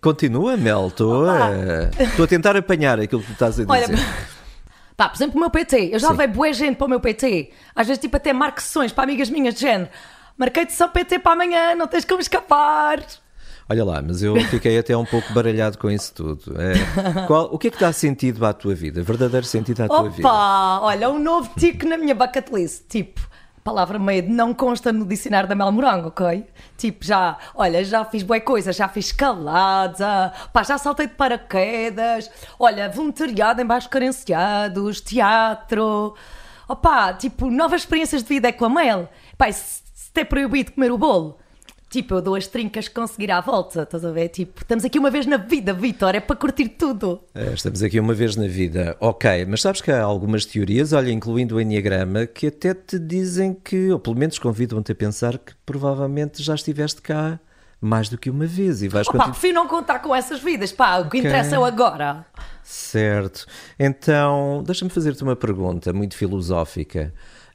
Continua, Mel, estou a, estou a tentar apanhar aquilo que tu estás a Olha, dizer. [LAUGHS] pá, por exemplo, o meu PT, eu já levei boa gente para o meu PT, às vezes tipo até marco sessões para amigas minhas de género. Marquei-te só PT para amanhã, não tens como escapar. Olha lá, mas eu fiquei até um pouco baralhado com isso tudo. É, [LAUGHS] qual- o que é que dá sentido à tua vida? Verdadeiro sentido à tua vida? Opa, olha, um novo tique na minha bucket list. Tipo, palavra meio não consta no dicionário da Mel Morango, ok? Tipo, já, olha, já fiz boa coisa, já fiz escalada, pá, já saltei de paraquedas, olha, voluntariado em baixos carenciados, teatro. Opa, tipo, novas experiências de vida é com a Mel. Pá, se, se te é proibido comer o bolo. Tipo, eu dou as trincas que conseguir à volta, estás a ver? Tipo, estamos aqui uma vez na vida, Vitor, é para curtir tudo. É, Estamos aqui uma vez na vida. Ok, mas sabes que há algumas teorias, olha, incluindo o Enneagrama, que até te dizem que, ou pelo menos convidam-te a pensar que provavelmente já estiveste cá mais do que uma vez e vais Opa, continuar. prefiro não contar com essas vidas, pá, o que Ok. interessa é o agora. Certo. Então, deixa-me fazer-te uma pergunta muito filosófica.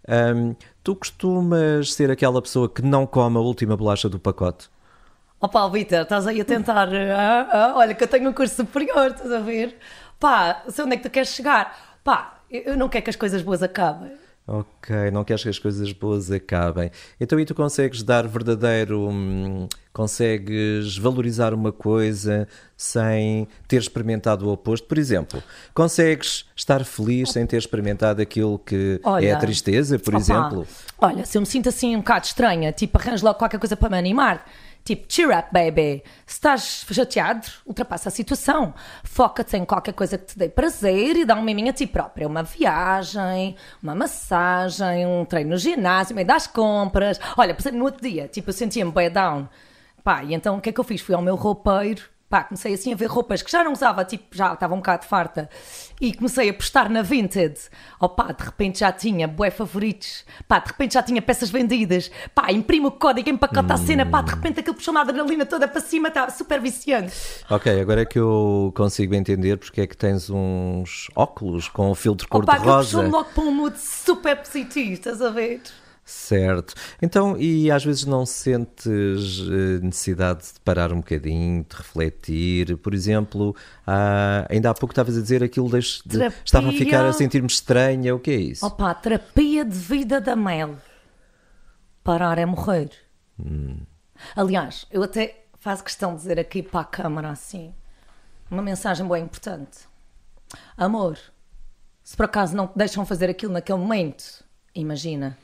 Ahm, tu costumas ser aquela pessoa que não come a última bolacha do pacote? Opa, Vitor, estás aí a tentar, ah, ah, olha que eu tenho um curso superior, estás a ver? Pá, sei onde é que tu queres chegar. Pá, eu não quero que as coisas boas acabem. Ok, não queres que as coisas boas acabem. Então, e tu consegues dar verdadeiro. hum, consegues valorizar uma coisa sem ter experimentado o oposto? Por exemplo, consegues estar feliz sem ter experimentado aquilo que é Olha, a tristeza, por opa, exemplo? Olha, se eu me sinto assim um bocado estranha, tipo, arranjo logo qualquer coisa para me animar. Tipo, cheer up, baby. Se estás chateado, ultrapassa a situação. Foca-te em qualquer coisa que te dê prazer e dá um miminho a ti própria. Uma viagem, uma massagem, um treino no ginásio, meio das compras. Olha, por exemplo, no outro dia, tipo, eu sentia-me bem down. Pá, e então o que é que eu fiz? Fui ao meu roupeiro Pá, comecei assim a ver roupas que já não usava, tipo, já estava um bocado farta. E comecei a postar na Vinted. Oh pá, de repente já tinha bué favoritos. Pá, de repente já tinha peças vendidas. Pá, imprimo o código, empacota a cena. Pá, de repente aquilo puxou uma adrenalina toda para cima, estava super viciante. Ok, agora é que eu consigo entender porque é que tens uns óculos com o filtro Oh pá, cor-de-rosa. puxou-me logo para um mood super positivo, estás a ver? Certo. Então, e às vezes não sentes eh, necessidade de parar um bocadinho, de refletir? Por exemplo, há- ainda há pouco estavas a dizer aquilo, de- Terapia. estava a ficar a sentir-me estranha. O que é isso? Pá, terapia de vida da Mel. Parar é morrer. Aliás, eu até faço questão de dizer aqui para a câmara assim uma mensagem bem importante. Amor, se por acaso não te deixam fazer aquilo naquele momento, imagina,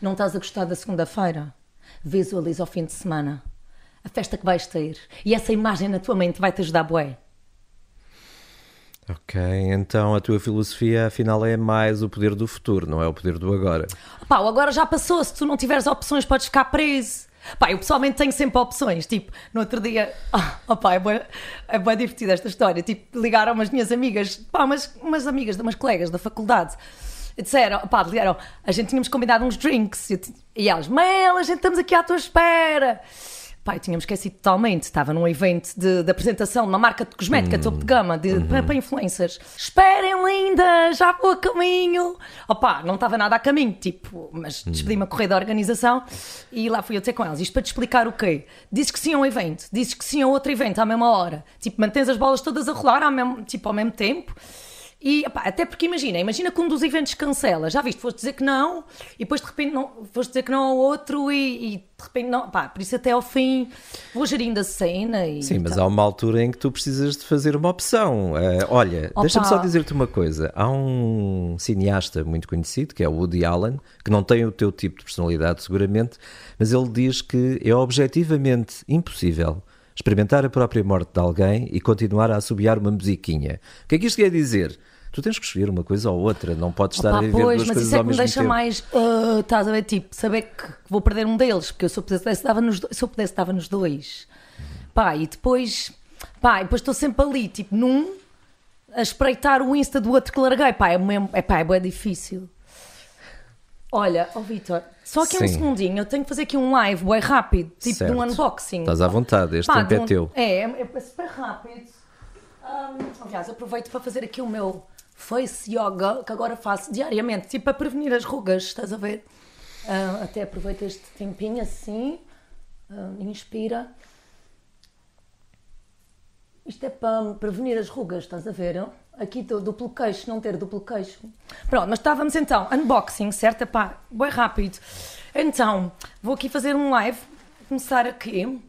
não estás a gostar da segunda-feira, visualiza o fim de semana, a festa que vais ter, e essa imagem na tua mente vai-te ajudar bué. Ok, então a tua filosofia afinal é mais o poder do futuro, não é o poder do agora. Pá, o agora já passou. Se tu não tiveres opções, podes ficar preso. Pá, eu pessoalmente tenho sempre opções. Tipo, no outro dia, [LAUGHS] ah, opá, é bem, é bem divertida esta história. Tipo, ligaram umas minhas amigas, pá, umas, umas amigas, umas colegas da faculdade. Disseram, pá, ligaram, a gente tínhamos combinado uns drinks. E, e elas, Mel, a gente estamos aqui à tua espera. Pá, eu tinha-me esquecido totalmente. Estava num evento de, de apresentação de uma marca de cosmética topo de gama de, para, para influencers. Esperem, linda, já vou a caminho. Opá, não estava nada a caminho, tipo, mas despedi-me a correr da organização e lá fui eu ter com elas. Isto para te explicar o quê? Dizes que sim a um evento, dizes que sim a outro evento à mesma hora. Tipo, mantens as bolas todas a rolar ao mesmo, tipo, ao mesmo tempo. E opá, até porque imagina, imagina que um dos eventos cancela, já viste, foste dizer que não, e depois de repente não, foste dizer que não ao outro e, e de repente não, pá, por isso até ao fim vou gerindo a cena e Sim, mas tal. há uma altura em que tu precisas de fazer uma opção. Eh, olha, deixa-me só dizer-te uma coisa. Há um cineasta muito conhecido, que é o Woody Allen, que não tem o teu tipo de personalidade, seguramente, mas ele diz que é objetivamente impossível experimentar a própria morte de alguém e continuar a assobiar uma musiquinha. O que é que isto quer dizer? Tu tens que escolher uma coisa ou outra, não podes estar Opa, a viver pois, duas mas coisas isso é ao que me mesmo deixa tempo. mais, ah, estás a ver, tipo, saber que vou perder um deles, porque eu se eu pudesse dava nos, do- se eu pudesse dava nos dois. Pá, e depois, pá, e depois estou sempre ali, tipo, num, a espreitar o Insta do outro que larguei, pá, é mesmo, é pá, é difícil. Olha, ó Vitor, só aqui um Sim. segundinho, eu tenho que fazer aqui um live bem rápido, tipo de um Certo. unboxing. Estás à vontade, este Pá, tempo é de um- teu. É, é, é super rápido. Ahm, aliás, aproveito para fazer aqui o meu face yoga, que agora faço diariamente, tipo para prevenir as rugas, estás a ver? Ah, até aproveito este tempinho assim, ah, inspira. Isto é para prevenir as rugas, estás a ver? Aqui do duplo queixo, não ter duplo queixo. Pronto, mas estávamos então, unboxing, certo? Epá, bem rápido. Então, vou aqui fazer um live, começar aqui.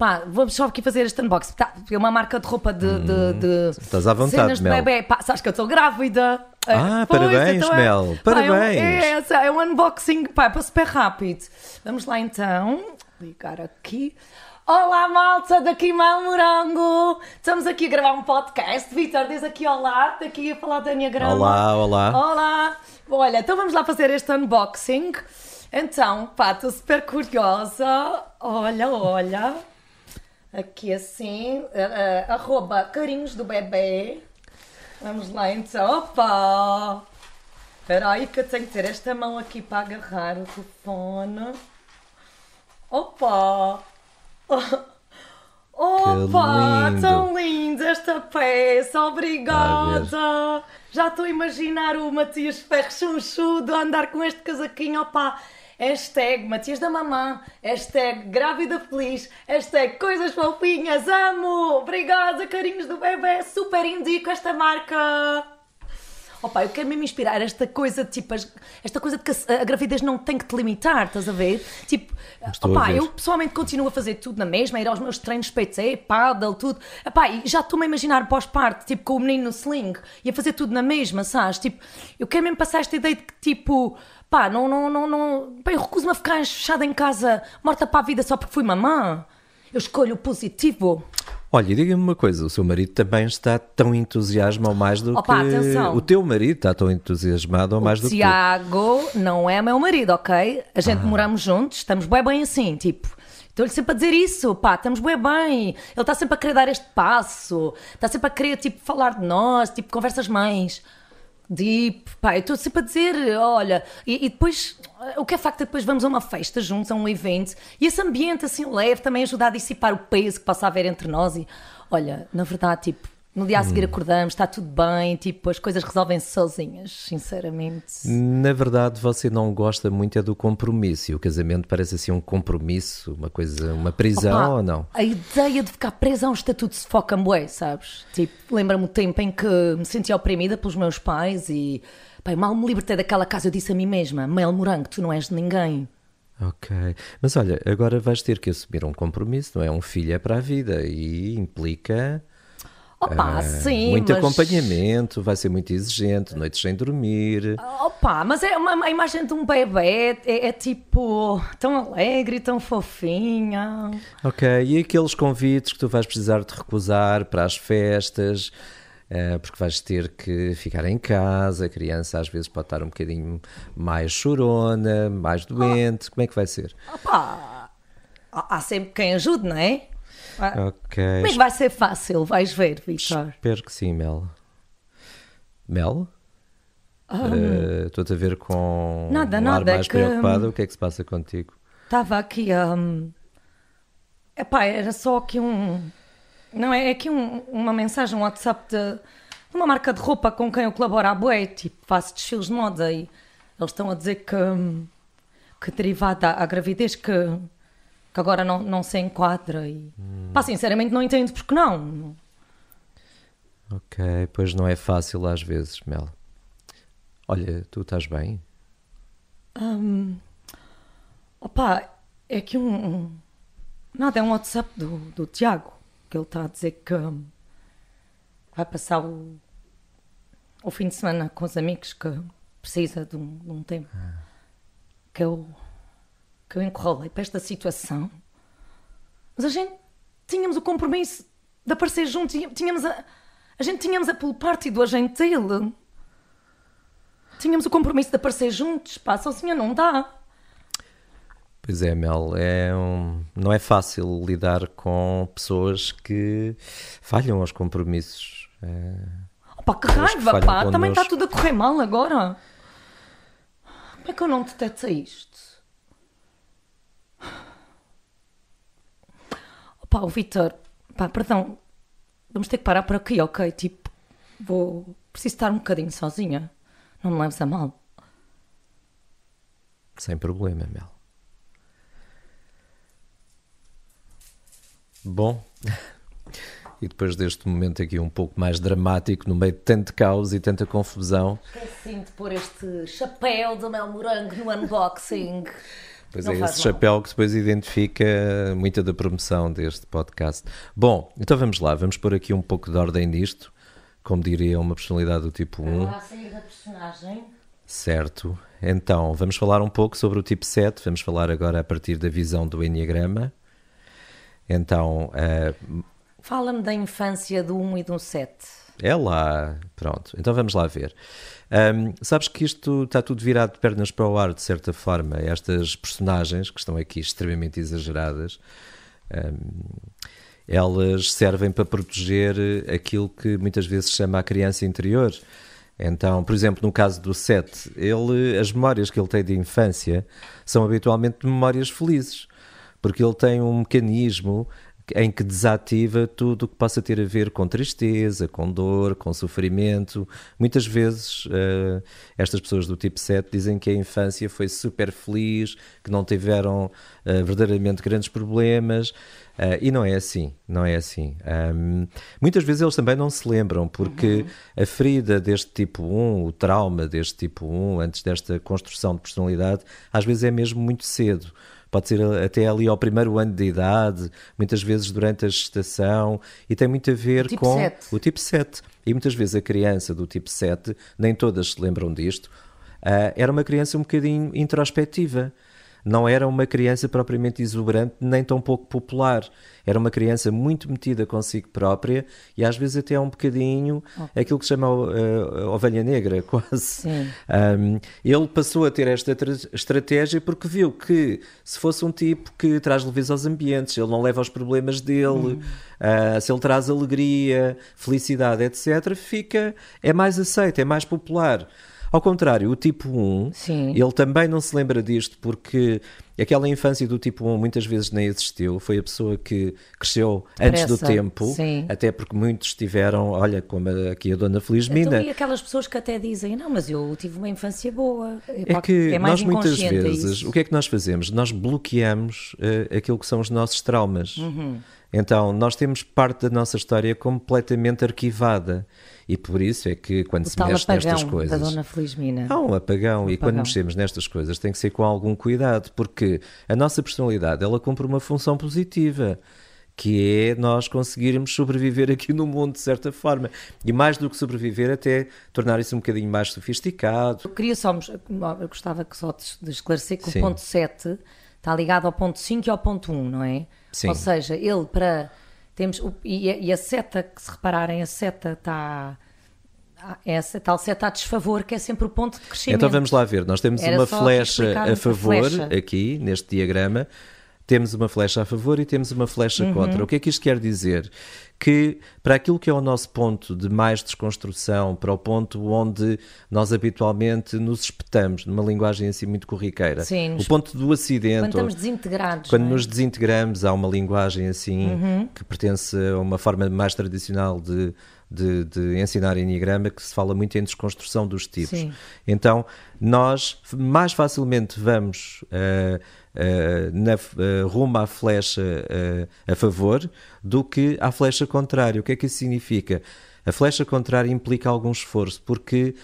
Pá, vamos só aqui fazer este unboxing. Tá, é uma marca de roupa de. de, de estás à vontade, cenas de Mel. bebê. Pá, sabes que eu estou grávida. Ah, Eh, pois, parabéns, então é- Mel, pá, é parabéns. É, essa, é um unboxing, pá, é para super rápido. Vamos lá então, ligar aqui. Olá, malta, daqui Mel Morango. Estamos aqui a gravar um podcast. Vitor, diz aqui olá, daqui a falar da Enneagrama. Olá, olá. Olá! Olha, então vamos lá fazer este unboxing. Então, pá, estou super curiosa. Olha, olha. Aqui assim, eh, eh, arroba carinhos do bebê. Vamos lá então. Opa! Espera aí que eu tenho que ter esta mão aqui para agarrar o telefone. Opa! [LAUGHS] Opa! lindo. Tão linda esta peça! Obrigada! Já estou a imaginar o Matias Ferro chunchudo a andar com este casaquinho, opa! Hashtag Matias da Mamã, hashtag grávida feliz, hashtag coisas fofinhas, amo! Obrigada, carinhos do bebê, super indico esta marca! Opa, eu quero mesmo inspirar esta coisa, tipo, as- esta coisa de que a, gravidez não tem que te limitar, estás a ver? Tipo, opa, ver. eu pessoalmente continuo a fazer tudo na mesma, a ir aos meus treinos PT, paddle, tudo. Epá, e já estou-me a imaginar pós-parte, tipo, com o menino no sling, e a fazer tudo na mesma, sabes? Tipo, eu quero mesmo passar esta ideia de que, tipo, pá, não, não, não, não. Pá, eu recuso-me a ficar fechada em casa, morta para a vida só porque fui mamã. Eu escolho o positivo. Olha, e diga-me uma coisa, o seu marido também está tão entusiasmado ou mais do Opa, que... atenção. O teu marido está tão entusiasmado ou mais do que tu. Tiago não é meu marido, ok? A Ah. gente moramos juntos, estamos bem bem assim, tipo. Estou-lhe sempre a dizer isso, pá, estamos bem bem. Ele está sempre a querer dar este passo, está sempre a querer, tipo, falar de nós, tipo, conversas mães. Deep, pá, eu estou sempre a dizer, olha, e, e depois, o que é facto é que depois vamos a uma festa juntos, a um evento, e esse ambiente assim leve também ajuda a dissipar o peso que possa haver entre nós. E olha, na verdade, tipo, no dia a seguir acordamos, está tudo bem, tipo, as coisas resolvem-se sozinhas, sinceramente. Na verdade, você não gosta muito é do compromisso. E o casamento parece assim um compromisso, uma coisa, uma prisão Opa, ou não? A ideia de ficar presa a um estatuto se foca bué, sabes? Tipo, lembra-me o tempo em que me sentia oprimida pelos meus pais e pá, mal me libertei daquela casa, eu disse a mim mesma: Mel Morango, tu não és de ninguém. Ok. Mas olha, agora vais ter que assumir um compromisso, não é? Um filho é para a vida e implica Opa, eh, sim, muito mas... acompanhamento, vai ser muito exigente, noites sem dormir. Opa, mas é uma, a imagem de um bebê é, é tipo tão alegre, tão fofinha. Ok, e aqueles convites que tu vais precisar de recusar para as festas, eh, porque vais ter que ficar em casa, a criança às vezes pode estar um bocadinho mais chorona, mais doente, como é que vai ser? Opa, há sempre quem ajude, não é? Ah, Ok, Mas vai ser fácil, vais ver, Vitor. espero que sim, Mel. Mel? Eh, Estou-te a ver com Ah. Nada, um nada, ar é mais que- preocupada, o que é que se passa contigo? Estava aqui a. Um... Epá, era só aqui um. Não é? É aqui um- uma mensagem, um WhatsApp de, de uma marca de roupa com quem eu colaboro à bué, tipo, faço desfiles de moda e eles estão a dizer que. hum, que derivada à gravidez que, que agora não, não se enquadra e. Pá, sinceramente não entendo porque não. Ok, pois não é fácil às vezes, Mel. Olha, tu estás bem? Opa, é que um. um- Nada, é um WhatsApp do, do Tiago, que ele está a dizer que hum, vai passar o, o fim de semana com os amigos que precisa de um, de um tempo. Que eu. Que eu encurralei para esta situação. Mas a gente tínhamos o compromisso de aparecer juntos, tínhamos a. A gente tínhamos a pool party do agente dele. Tínhamos o compromisso de aparecer juntos, pá, sozinha não dá. Pois é, Mel, é um- não é fácil lidar com pessoas que falham aos compromissos. É, Opa, que que raiva, falham pá! Também está tudo a correr mal agora. Como é que eu não detetei isto? Opa, o Vitor, pá, perdão, vamos ter que parar por aqui, ok? Tipo, vou. Preciso estar um bocadinho sozinha. Não me leves a mal. sem problema, Mel. Bom, [LAUGHS] e depois deste momento aqui um pouco mais dramático, no meio de tanto caos e tanta confusão, Esqueci de pôr este chapéu do Mel Morango no unboxing. [LAUGHS] Pois Não é, esse mal. chapéu que depois identifica muita da promoção deste podcast. Bom, então vamos lá, vamos pôr aqui um pouco de ordem nisto, como diria uma personalidade do tipo 1, a sair da personagem. certo? Então, vamos falar um pouco sobre o tipo 7, vamos falar agora a partir da visão do Enneagrama. Então, eh, Fala-me da infância do 1 e do 7. É lá, pronto, então vamos lá ver. Ahm, sabes que isto está tudo virado de pernas para o ar, de certa forma. Estas personagens, que estão aqui extremamente exageradas, ahm, elas servem para proteger aquilo que muitas vezes chama a criança interior. Então, por exemplo, no caso do Sete, ele, as memórias que ele tem de infância são habitualmente memórias felizes, porque ele tem um mecanismo em que desativa tudo o que possa ter a ver com tristeza, com dor, com sofrimento. Muitas vezes uh, estas pessoas do tipo 7 dizem que a infância foi super feliz, que não tiveram uh, verdadeiramente grandes problemas. Uh, e não é assim, não é assim. Um, muitas vezes eles também não se lembram, porque uhum. a ferida deste tipo 1, o trauma deste tipo 1, antes desta construção de personalidade, às vezes é mesmo muito cedo pode ser até ali ao primeiro ano de idade, muitas vezes durante a gestação, e tem muito a ver tipo com 7. o tipo 7. E muitas vezes a criança do tipo 7, nem todas se lembram disto, uh, era uma criança um bocadinho introspectiva não era uma criança propriamente exuberante, nem tão pouco popular. Era uma criança muito metida consigo própria e às vezes até um bocadinho okay. aquilo que se chama uh, ovelha negra, [LAUGHS] quase. Um, ele passou a ter esta estratégia porque viu que se fosse um tipo que traz leveza aos ambientes, ele não leva aos problemas dele, uhum. uh, se ele traz alegria, felicidade, etc., fica, é mais aceito, é mais popular. Ao contrário, o tipo 1, Sim. ele também não se lembra disto porque aquela infância do tipo 1 muitas vezes nem existiu. Foi a pessoa que cresceu Depressa. antes do tempo, Sim. até porque muitos tiveram, olha, como aqui a Dona Felizmina. Então, e aquelas pessoas que até dizem, não, mas eu tive uma infância boa. É que é nós muitas vezes, isso. o que é que nós fazemos? Nós bloqueamos uh, aquilo que são os nossos traumas. Uhum. Então, nós temos parte da nossa história completamente arquivada. E por isso é que quando o se mexe nestas coisas. Da Dona Felizmina. Há um apagão. Um e apagão. quando mexemos nestas coisas tem que ser com algum cuidado, porque a nossa personalidade ela cumpre uma função positiva que é nós conseguirmos sobreviver [LAUGHS] aqui no mundo de certa forma. E mais do que sobreviver, até tornar isso um bocadinho mais sofisticado. Eu queria só, eu gostava só de esclarecer que Sim. o ponto 7 está ligado ao ponto 5 e ao ponto 1, não é? Sim. Ou seja, ele para. Temos, e, a, seta, que se repararem, a seta está. Essa tal seta a desfavor, que é sempre o ponto de crescimento. Então vamos lá ver. Nós temos Era uma flecha a favor flecha. aqui, neste diagrama. Temos uma flecha a favor e temos uma flecha uhum. contra. O que é que isto quer dizer? que para aquilo que é o nosso ponto de mais desconstrução, para o ponto onde nós habitualmente nos espetamos, numa linguagem assim muito corriqueira, Sim, o ponto do acidente. Quando estamos desintegrados. Quando é? nos desintegramos, há uma linguagem assim uhum. que pertence a uma forma mais tradicional de, de, de, ensinar Enneagrama que se fala muito em desconstrução dos tipos. Sim. Então, nós mais facilmente vamos. Uh, uh, na, uh, rumo à flecha uh, a favor do que à flecha contrária. O que é que isso significa? A flecha contrária implica algum esforço, porque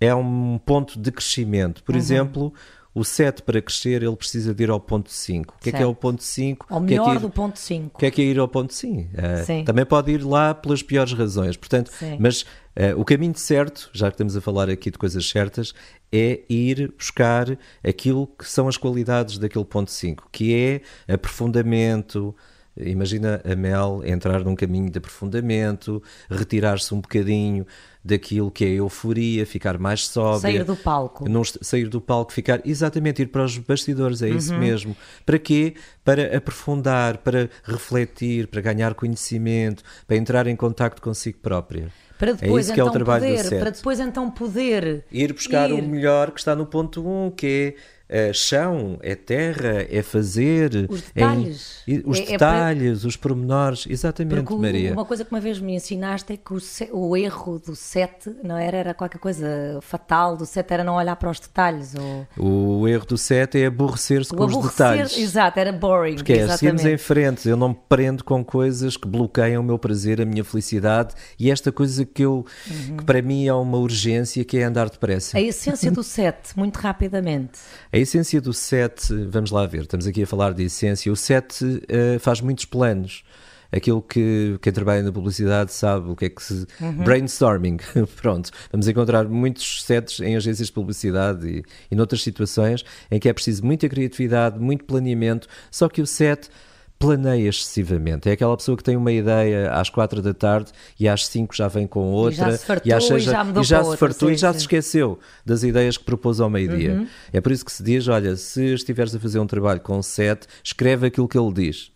é um ponto de crescimento. Por uhum. exemplo, o 7 para crescer ele precisa de ir ao ponto 5. O que certo. é que é o ponto 5? Ao melhor é ir, do ponto 5. O que é que é ir ao ponto 5? Uh, também pode ir lá pelas piores razões. Portanto, Sim. mas uh, o caminho certo, já que estamos a falar aqui de coisas certas, é ir buscar aquilo que são as qualidades daquele ponto 5, que é aprofundamento, Imagina a Mel entrar num caminho de aprofundamento, retirar-se um bocadinho daquilo que é euforia, ficar mais sóbria. Sair do palco. Não, sair do palco, ficar, exatamente, ir para os bastidores, é uhum. isso mesmo. Para quê? Para aprofundar, para refletir, para ganhar conhecimento, para entrar em contacto consigo própria. Para é depois, é então, é poder, Para depois então poder ir buscar ir. o melhor que está no ponto 1, um, que é é chão, é terra, é fazer. Os detalhes. É, os é, detalhes, é para... os pormenores, exatamente, Porque Maria. Uma coisa que uma vez me ensinaste é que o, o erro do sete não era, era qualquer coisa fatal, do sete era não olhar para os detalhes. Ou... O erro do sete é aborrecer-se com aborrecer, os detalhes. Exato, era boring. Porque é, seguimos em frente, eu não me prendo com coisas que bloqueiam o meu prazer, a minha felicidade e esta coisa que eu, uhum. que para mim é uma urgência, que é andar depressa. A essência do sete, muito rapidamente. [LAUGHS] A essência do 7, vamos lá ver, estamos aqui a falar de essência. O 7 uh, eh, faz muitos planos. Aquilo que quem trabalha na publicidade sabe o que é que se. Uhum. Brainstorming. [LAUGHS] Pronto. Vamos encontrar muitos sets em agências de publicidade e, e noutras situações em que é preciso muita criatividade, muito planeamento. Só que o set planeia excessivamente. É aquela pessoa que tem uma ideia às quatro da tarde e às cinco já vem com outra. E já se fartou e, e já, e já se fartou e já se esqueceu das ideias que propôs ao meio-dia. Uhum. É por isso que se diz: olha, se estiveres a fazer um trabalho com sete, escreve aquilo que ele diz.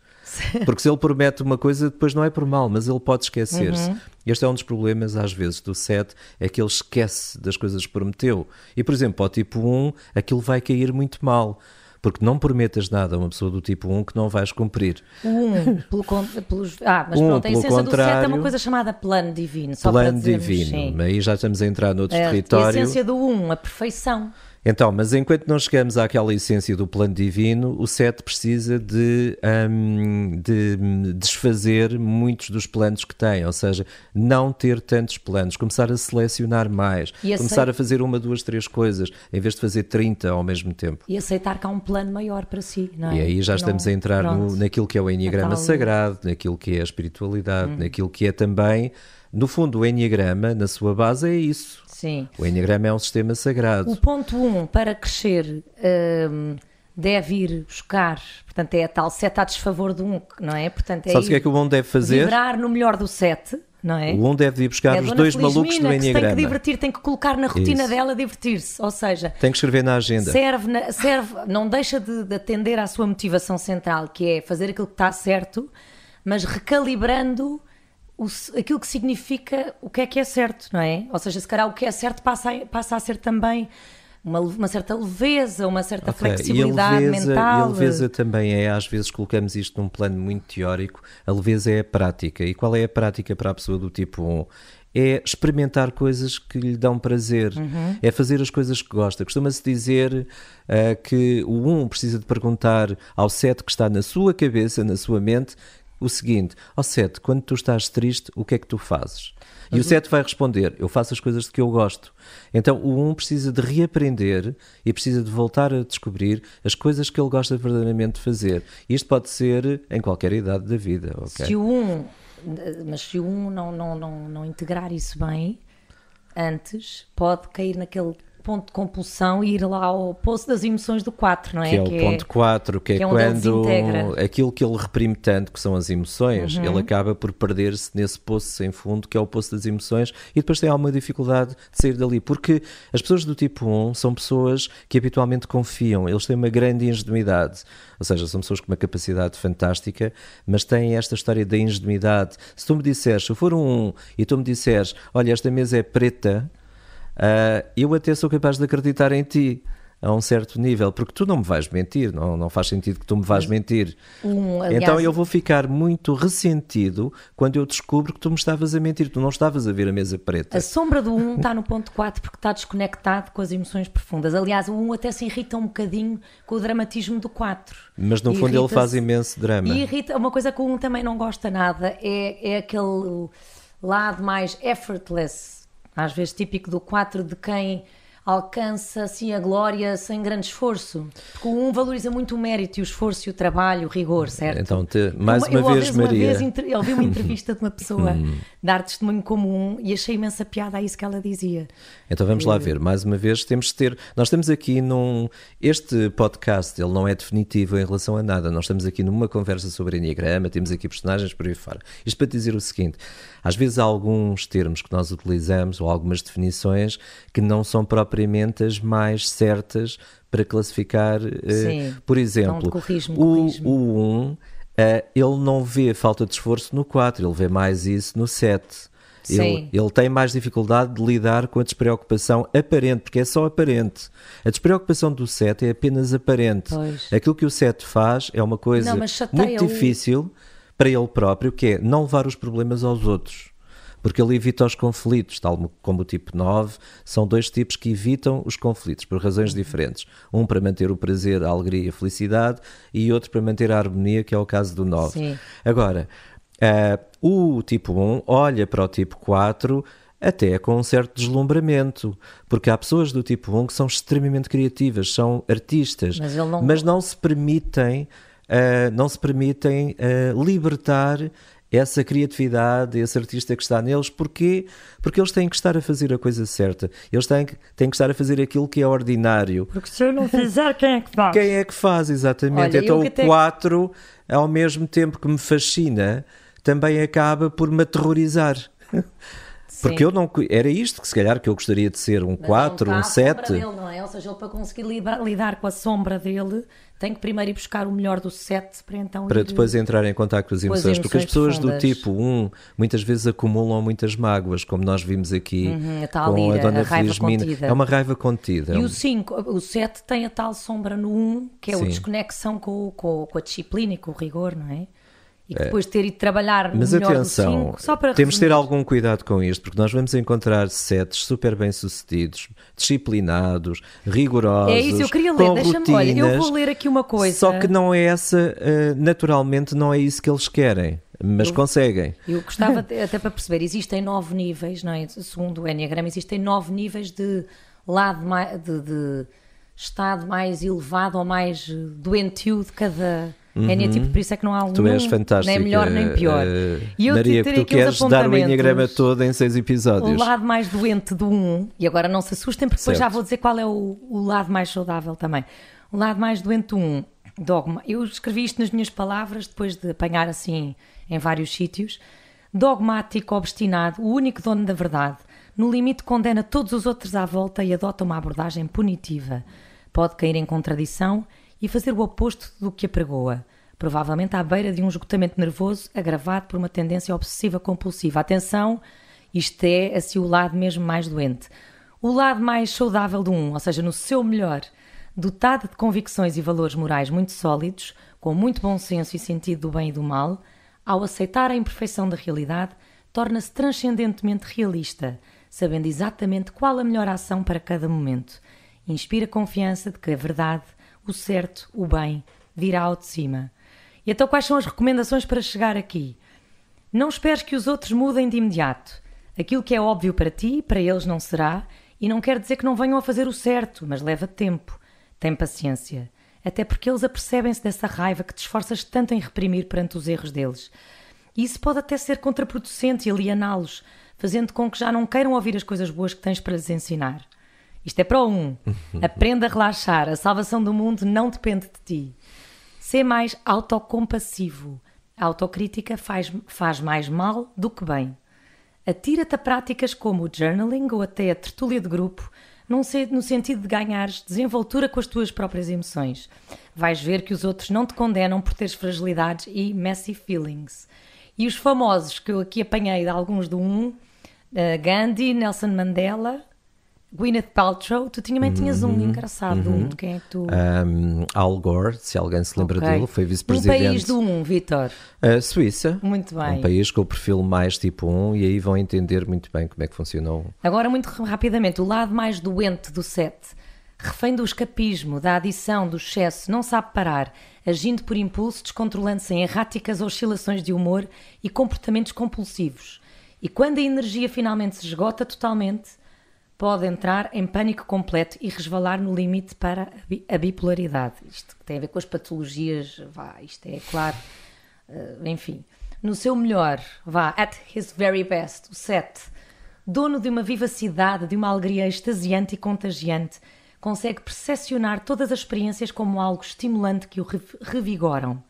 Porque se ele promete uma coisa, depois não é por mal, mas ele pode esquecer-se. Uhum. Este é um dos problemas, às vezes, do 7, é que ele esquece das coisas que prometeu. E, por exemplo, ao tipo 1, aquilo vai cair muito mal porque não prometas nada a uma pessoa do tipo 1 que não vais cumprir. O 1, pelo, pelos. Ah, mas Um, pronto, a essência do 7 é uma coisa chamada plano divino. Plano divino, sim. aí já estamos a entrar noutro É, A território. essência do 1, a perfeição. Então, mas enquanto não chegamos àquela essência do plano divino, o 7 precisa de, hum, de hum, desfazer muitos dos planos que tem, ou seja, não ter tantos planos, começar a selecionar mais, E começar a fazer uma, duas, três coisas, em vez de fazer 30 ao mesmo tempo. E aceitar que há um plano maior para si, não é? E aí já Não- estamos a entrar no- naquilo que é o Enneagrama sagrado, naquilo que é a espiritualidade, naquilo que é também, no fundo, o Enneagrama, na sua base, é isso. Sim. O Enneagrama é um sistema sagrado. O ponto 1, para crescer, hum, deve ir buscar, portanto, é a tal 7 a desfavor do 1, não é? Portanto, é Sabes o que é que o 1 deve fazer? vibrar no melhor do 7, não é? O 1 deve ir buscar é os dois malucos do Felizmina que tem Enneagrama. que divertir, tem que colocar na rotina Isso. dela divertir-se. Ou seja, Tem que escrever na agenda. serve, na- serve não deixa de, de atender à sua motivação central, que é fazer aquilo que está certo, mas recalibrando o aquilo que significa o que é que é certo, não é? Ou seja, se calhar o que é certo passa a, passa a ser também uma, uma certa leveza, uma certa Ok, flexibilidade e leveza, mental. E a leveza também é, às vezes colocamos isto num plano muito teórico, a leveza é a prática. E qual é a prática para a pessoa do tipo 1? É experimentar coisas que lhe dão prazer, Uhum. é fazer as coisas que gosta. Costuma-se dizer ah, que o 1 precisa de perguntar ao 7 que está na sua cabeça, na sua mente, o seguinte: Ó 7, quando tu estás triste, o que é que tu fazes? E o 7 vai responder: Eu faço as coisas de que eu gosto. Então o 1 precisa de reaprender e precisa de voltar a descobrir as coisas que ele gosta verdadeiramente de fazer. Isto pode ser em qualquer idade da vida, ok? Se o 1, mas se o 1 não, não, não, não integrar isso bem antes, pode cair naquele ponto de compulsão e ir lá ao poço das emoções do 4, não é? Que é o ponto 4, que é, que é ele quando aquilo que ele reprime tanto, que são as emoções, Uhum. ele acaba por perder-se nesse poço sem fundo, que é o poço das emoções, e depois tem alguma dificuldade de sair dali. Porque as pessoas do tipo 1 são pessoas que habitualmente confiam, eles têm uma grande ingenuidade. Ou seja, são pessoas com uma capacidade fantástica, mas têm esta história da ingenuidade. Se tu me disseres, se eu for um 1 e tu me disseres, olha, esta mesa é preta, ah, eu até sou capaz de acreditar em ti a um certo nível, porque tu não me vais mentir, não, não faz sentido que tu me vais mentir. Um, aliás, então eu vou ficar muito ressentido quando eu descubro que tu me estavas a mentir, tu não estavas a ver a mesa preta. A sombra do 1 está no ponto 4 porque está desconectado com as emoções profundas. Aliás, o 1 até se irrita um bocadinho com o dramatismo do 4. Mas no fundo ele faz imenso drama. E irrita, uma coisa que o 1 também não gosta nada é, é aquele lado mais effortless, às vezes típico do 4, de quem alcança assim a glória sem grande esforço. Porque o 1 valoriza muito o mérito e o esforço e o trabalho, o rigor, certo? Então, te- mais Eu- uma eu, vez, uma Maria. Hum. vez eu vi uma [LAUGHS] entrevista de uma pessoa dar testemunho como um e achei imensa piada a isso que ela dizia. Então vamos lá ver, mais uma vez temos de ter, nós estamos aqui num, este podcast ele não é definitivo em relação a nada, nós estamos aqui numa conversa sobre Enneagrama, temos aqui personagens por aí fora. Isto para dizer o seguinte, às vezes há alguns termos que nós utilizamos ou algumas definições que não são propriamente as mais certas para classificar, eh, Sim. por exemplo, Então, corrige-me, o, corrige-me. o 1, eh, ele não vê falta de esforço no 4, ele vê mais isso no 7. Ele, ele tem mais dificuldade de lidar com a despreocupação aparente, porque é só aparente. A despreocupação do 7 é apenas aparente. Pois. Aquilo que o 7 faz é uma coisa Não, muito o- difícil para ele próprio, que é não levar os problemas aos outros. Porque ele evita os conflitos, tal como o tipo 9, são dois tipos que evitam os conflitos por razões diferentes. Um para manter o prazer, a alegria e a felicidade, e outro para manter a harmonia, que é o caso do 9. Sim. Agora, ah, o tipo 1 olha para o tipo 4 até com um certo deslumbramento, porque há pessoas do tipo 1 que são extremamente criativas, são artistas, Mas não- mas não se permitem, ah, não se permitem ah, libertar essa criatividade, esse artista que está neles, porquê? Porque eles têm que estar a fazer a coisa certa, eles têm que, têm que estar a fazer aquilo que é ordinário. Porque se eu não fizer, quem é que faz? Quem é que faz, exatamente? Olha, então o até- 4, ao mesmo tempo que me fascina, também acaba por me aterrorizar. [LAUGHS] Porque eu não. Era isto que se calhar que eu gostaria de ser um 4, um 7. Dele, não é? Ou seja, ele para conseguir lidar, lidar, com a sombra dele tem que primeiro ir buscar o melhor do 7 para então. Para ir... depois entrar em contato com as emoções. porque as pessoas profundas. do tipo 1 muitas vezes acumulam muitas mágoas, como nós vimos aqui uhum, a com ira, a Dona a Felizmina. É uma raiva contida. E o 5, o 7 tem a tal sombra no 1, que é Sim. a desconexão com, com, com a disciplina e com o rigor, não é? E que depois ter ido trabalhar no Mas melhor atenção, cinco, só para temos de ter algum cuidado com isto, porque nós vamos encontrar setes super bem sucedidos, disciplinados, rigorosos. É isso, eu queria ler, deixa-me, olha, eu vou ler aqui uma coisa. Só que não é essa, eh, naturalmente, não é isso que eles querem. Mas eu, conseguem. Eu gostava, [LAUGHS] até para perceber, existem nove níveis, não é? Segundo o Enneagrama, existem nove níveis de lado de, de estado mais elevado ou mais doentio de cada Uhum. É tipo, por isso é que não há um. Tu és fantástica. Nem melhor nem pior. Uh, e eu Maria, que tu queres dar o Enneagrama todo em seis episódios. O lado mais doente do 1, um, e agora não se assustem, porque certo. depois já vou dizer qual é o, o, lado mais saudável também. O lado mais doente do 1, um, dogma. Eu escrevi isto nas minhas palavras, depois de apanhar assim em vários sítios. Dogmático, obstinado, o único dono da verdade. No limite, condena todos os outros à volta e adota uma abordagem punitiva. Pode cair em contradição e fazer o oposto do que apregoa, provavelmente à beira de um esgotamento nervoso agravado por uma tendência obsessiva compulsiva. Atenção, isto é assim o lado mesmo mais doente. O lado mais saudável do um, ou seja, no seu melhor, dotado de convicções e valores morais muito sólidos, com muito bom senso e sentido do bem e do mal, ao aceitar a imperfeição da realidade, torna-se transcendentemente realista, sabendo exatamente qual a melhor ação para cada momento. Inspira confiança de que a verdade o certo, o bem, virá ao de cima. E então, quais são as recomendações para chegar aqui? Não esperes que os outros mudem de imediato. Aquilo que é óbvio para ti, para eles não será, e não quer dizer que não venham a fazer o certo, mas leva tempo. Tem paciência. Até porque eles apercebem-se dessa raiva que te esforças tanto em reprimir perante os erros deles. E isso pode até ser contraproducente e aliená-los, fazendo com que já não queiram ouvir as coisas boas que tens para lhes ensinar. Isto é para um. [LAUGHS] Aprenda a relaxar. A salvação do mundo não depende de ti. Ser mais autocompassivo. A autocrítica faz, faz mais mal do que bem. Atira-te a práticas como o journaling ou até a tertúlia de grupo, no sentido de ganhares desenvoltura com as tuas próprias emoções. Vais ver que os outros não te condenam por teres fragilidades e messy feelings. E os famosos que eu aqui apanhei de alguns do um, uh, Gandhi, Nelson Mandela, Gwyneth Paltrow, tu também tinhas um uhum, engraçado, uhum. de quem é que tu... Um, Al Gore, se alguém se lembra okay. dele, foi vice-presidente. Um país do 1, um, Vitor. Uh, Suíça. Muito bem. Um país com o perfil mais tipo 1 um, e aí vão entender muito bem como é que funcionou. Agora, muito rapidamente, o lado mais doente do 7, refém do escapismo, da adição, do excesso, não sabe parar, agindo por impulso, descontrolando-se em erráticas oscilações de humor e comportamentos compulsivos. E quando a energia finalmente se esgota totalmente pode entrar em pânico completo e resvalar no limite para a bipolaridade. Isto tem a ver com as patologias, vá, isto é claro, uh, enfim. No seu melhor, vá, at his very best, o 7, dono de uma vivacidade, de uma alegria extasiante e contagiante, consegue percepcionar todas as experiências como algo estimulante que o revigoram.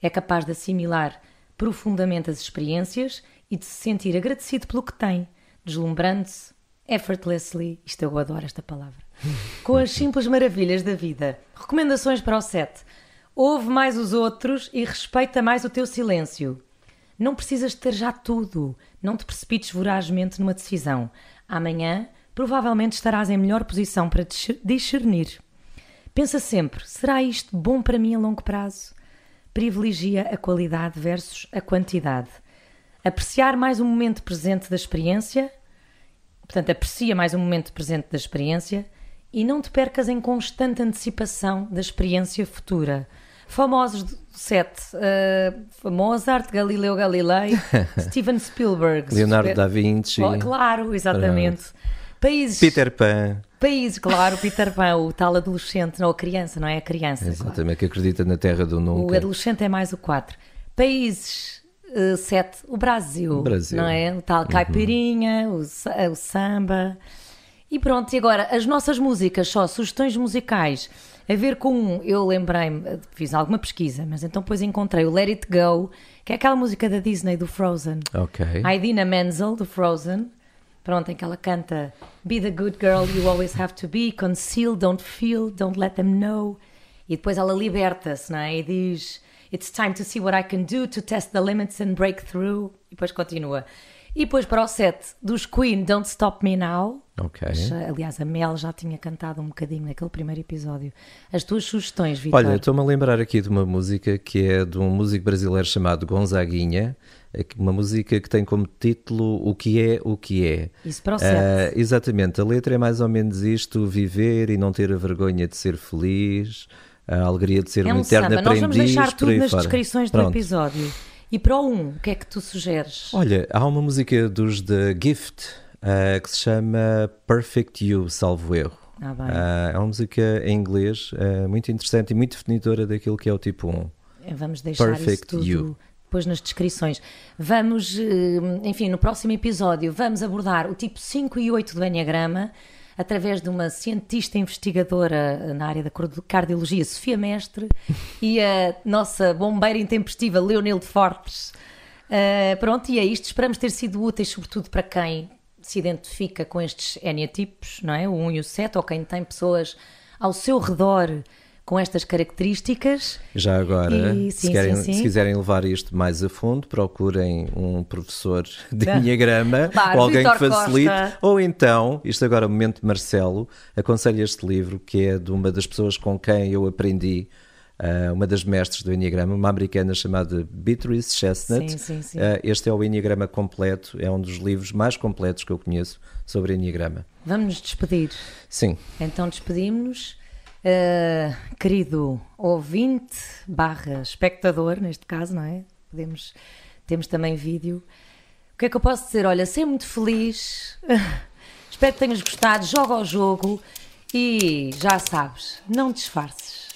É capaz de assimilar profundamente as experiências e de se sentir agradecido pelo que tem, deslumbrando-se effortlessly, isto eu adoro esta palavra, [LAUGHS] com as simples maravilhas da vida. Recomendações para o set. Ouve mais os outros e respeita mais o teu silêncio. Não precisas ter já tudo. Não te precipites vorazmente numa decisão. Amanhã, provavelmente estarás em melhor posição para discernir. Pensa sempre: será isto bom para mim a longo prazo? Privilegia a qualidade versus a quantidade. Apreciar mais o momento presente da experiência Portanto, aprecia mais o momento presente da experiência e não te percas em constante antecipação da experiência futura. Famosos do set, uh, Mozart, Galileu Galilei, [LAUGHS] Steven Spielberg, Leonardo da Vinci. Oh, claro, exatamente. Países. Peter Pan. Países, claro, Peter Pan, o tal adolescente, não a criança, não é a criança. Exatamente, claro. que acredita na terra do nunca. O adolescente é mais o 4. Países uh, sete, o Brasil, Brasil, não é? O tal uhum. caipirinha, uhum. o, o samba. E pronto, e agora, as nossas músicas, só sugestões musicais, a ver com, eu lembrei-me, fiz alguma pesquisa, mas então depois encontrei o Let It Go, que é aquela música da Disney, do Frozen. Ok. A Idina Menzel, do Frozen, Pronto, em que ela canta Be the good girl you always have to be, conceal, don't feel, don't let them know. E depois ela liberta-se, não é? E diz It's time to see what I can do to test the limits and break through. E depois continua. E depois para o set dos Queen, Don't Stop Me Now. Ok. Aliás, a Mel já tinha cantado um bocadinho naquele primeiro episódio. As tuas sugestões, Vitor? Olha, estou-me a lembrar aqui de uma música que é de um músico brasileiro chamado Gonzaguinha, uma música que tem como título O que é, o que é. Isso para o set. Uh, exatamente, a letra é mais ou menos isto: viver e não ter a vergonha de ser feliz, a alegria de ser é um, um eterno samba. aprendiz. Nós vamos deixar tudo nas fora. descrições Pronto. do episódio. E para o 1, o que é que tu sugeres? Olha, há uma música dos The Gift uh, que se chama Perfect You, salvo erro. Ah. Uh, é uma música em inglês uh, muito interessante e muito definidora daquilo que é o tipo 1. É, Vamos deixar Perfect isso tudo You. depois nas descrições. Vamos, eh, enfim, no próximo episódio, vamos abordar o tipo 5 e 8 do Enneagrama através de uma cientista investigadora na área da cardiologia, Sofia Mestre, [LAUGHS] e a nossa bombeira intempestiva, Leonilde Fortes. Uh, pronto, e é isto. Esperamos ter sido úteis, sobretudo para quem se identifica com estes eneatipos, não é? O 1 e o 7, ou quem tem pessoas ao seu redor com estas características. Já agora, E- se, sim, querem- sim, sim. se quiserem levar isto mais a fundo, procurem um professor de Enneagrama Claro, ou alguém que Vítor facilite. Costa. Ou então, isto agora é o momento de Marcelo, aconselho este livro, que é de uma das pessoas com quem eu aprendi, ah, uma das mestres do Enneagrama, uma americana chamada Beatrice Chestnut. Sim, sim, sim. Ah, este é o Enneagrama completo, é um dos livros mais completos que eu conheço sobre Enneagrama. Vamos nos despedir. Sim, Então despedimos-nos. Uh, querido ouvinte barra espectador, neste caso, não é? Podemos, temos também vídeo. O que é que eu posso dizer? Olha, ser muito feliz. [LAUGHS] Espero que tenhas gostado. Joga ao jogo e já sabes, não disfarces.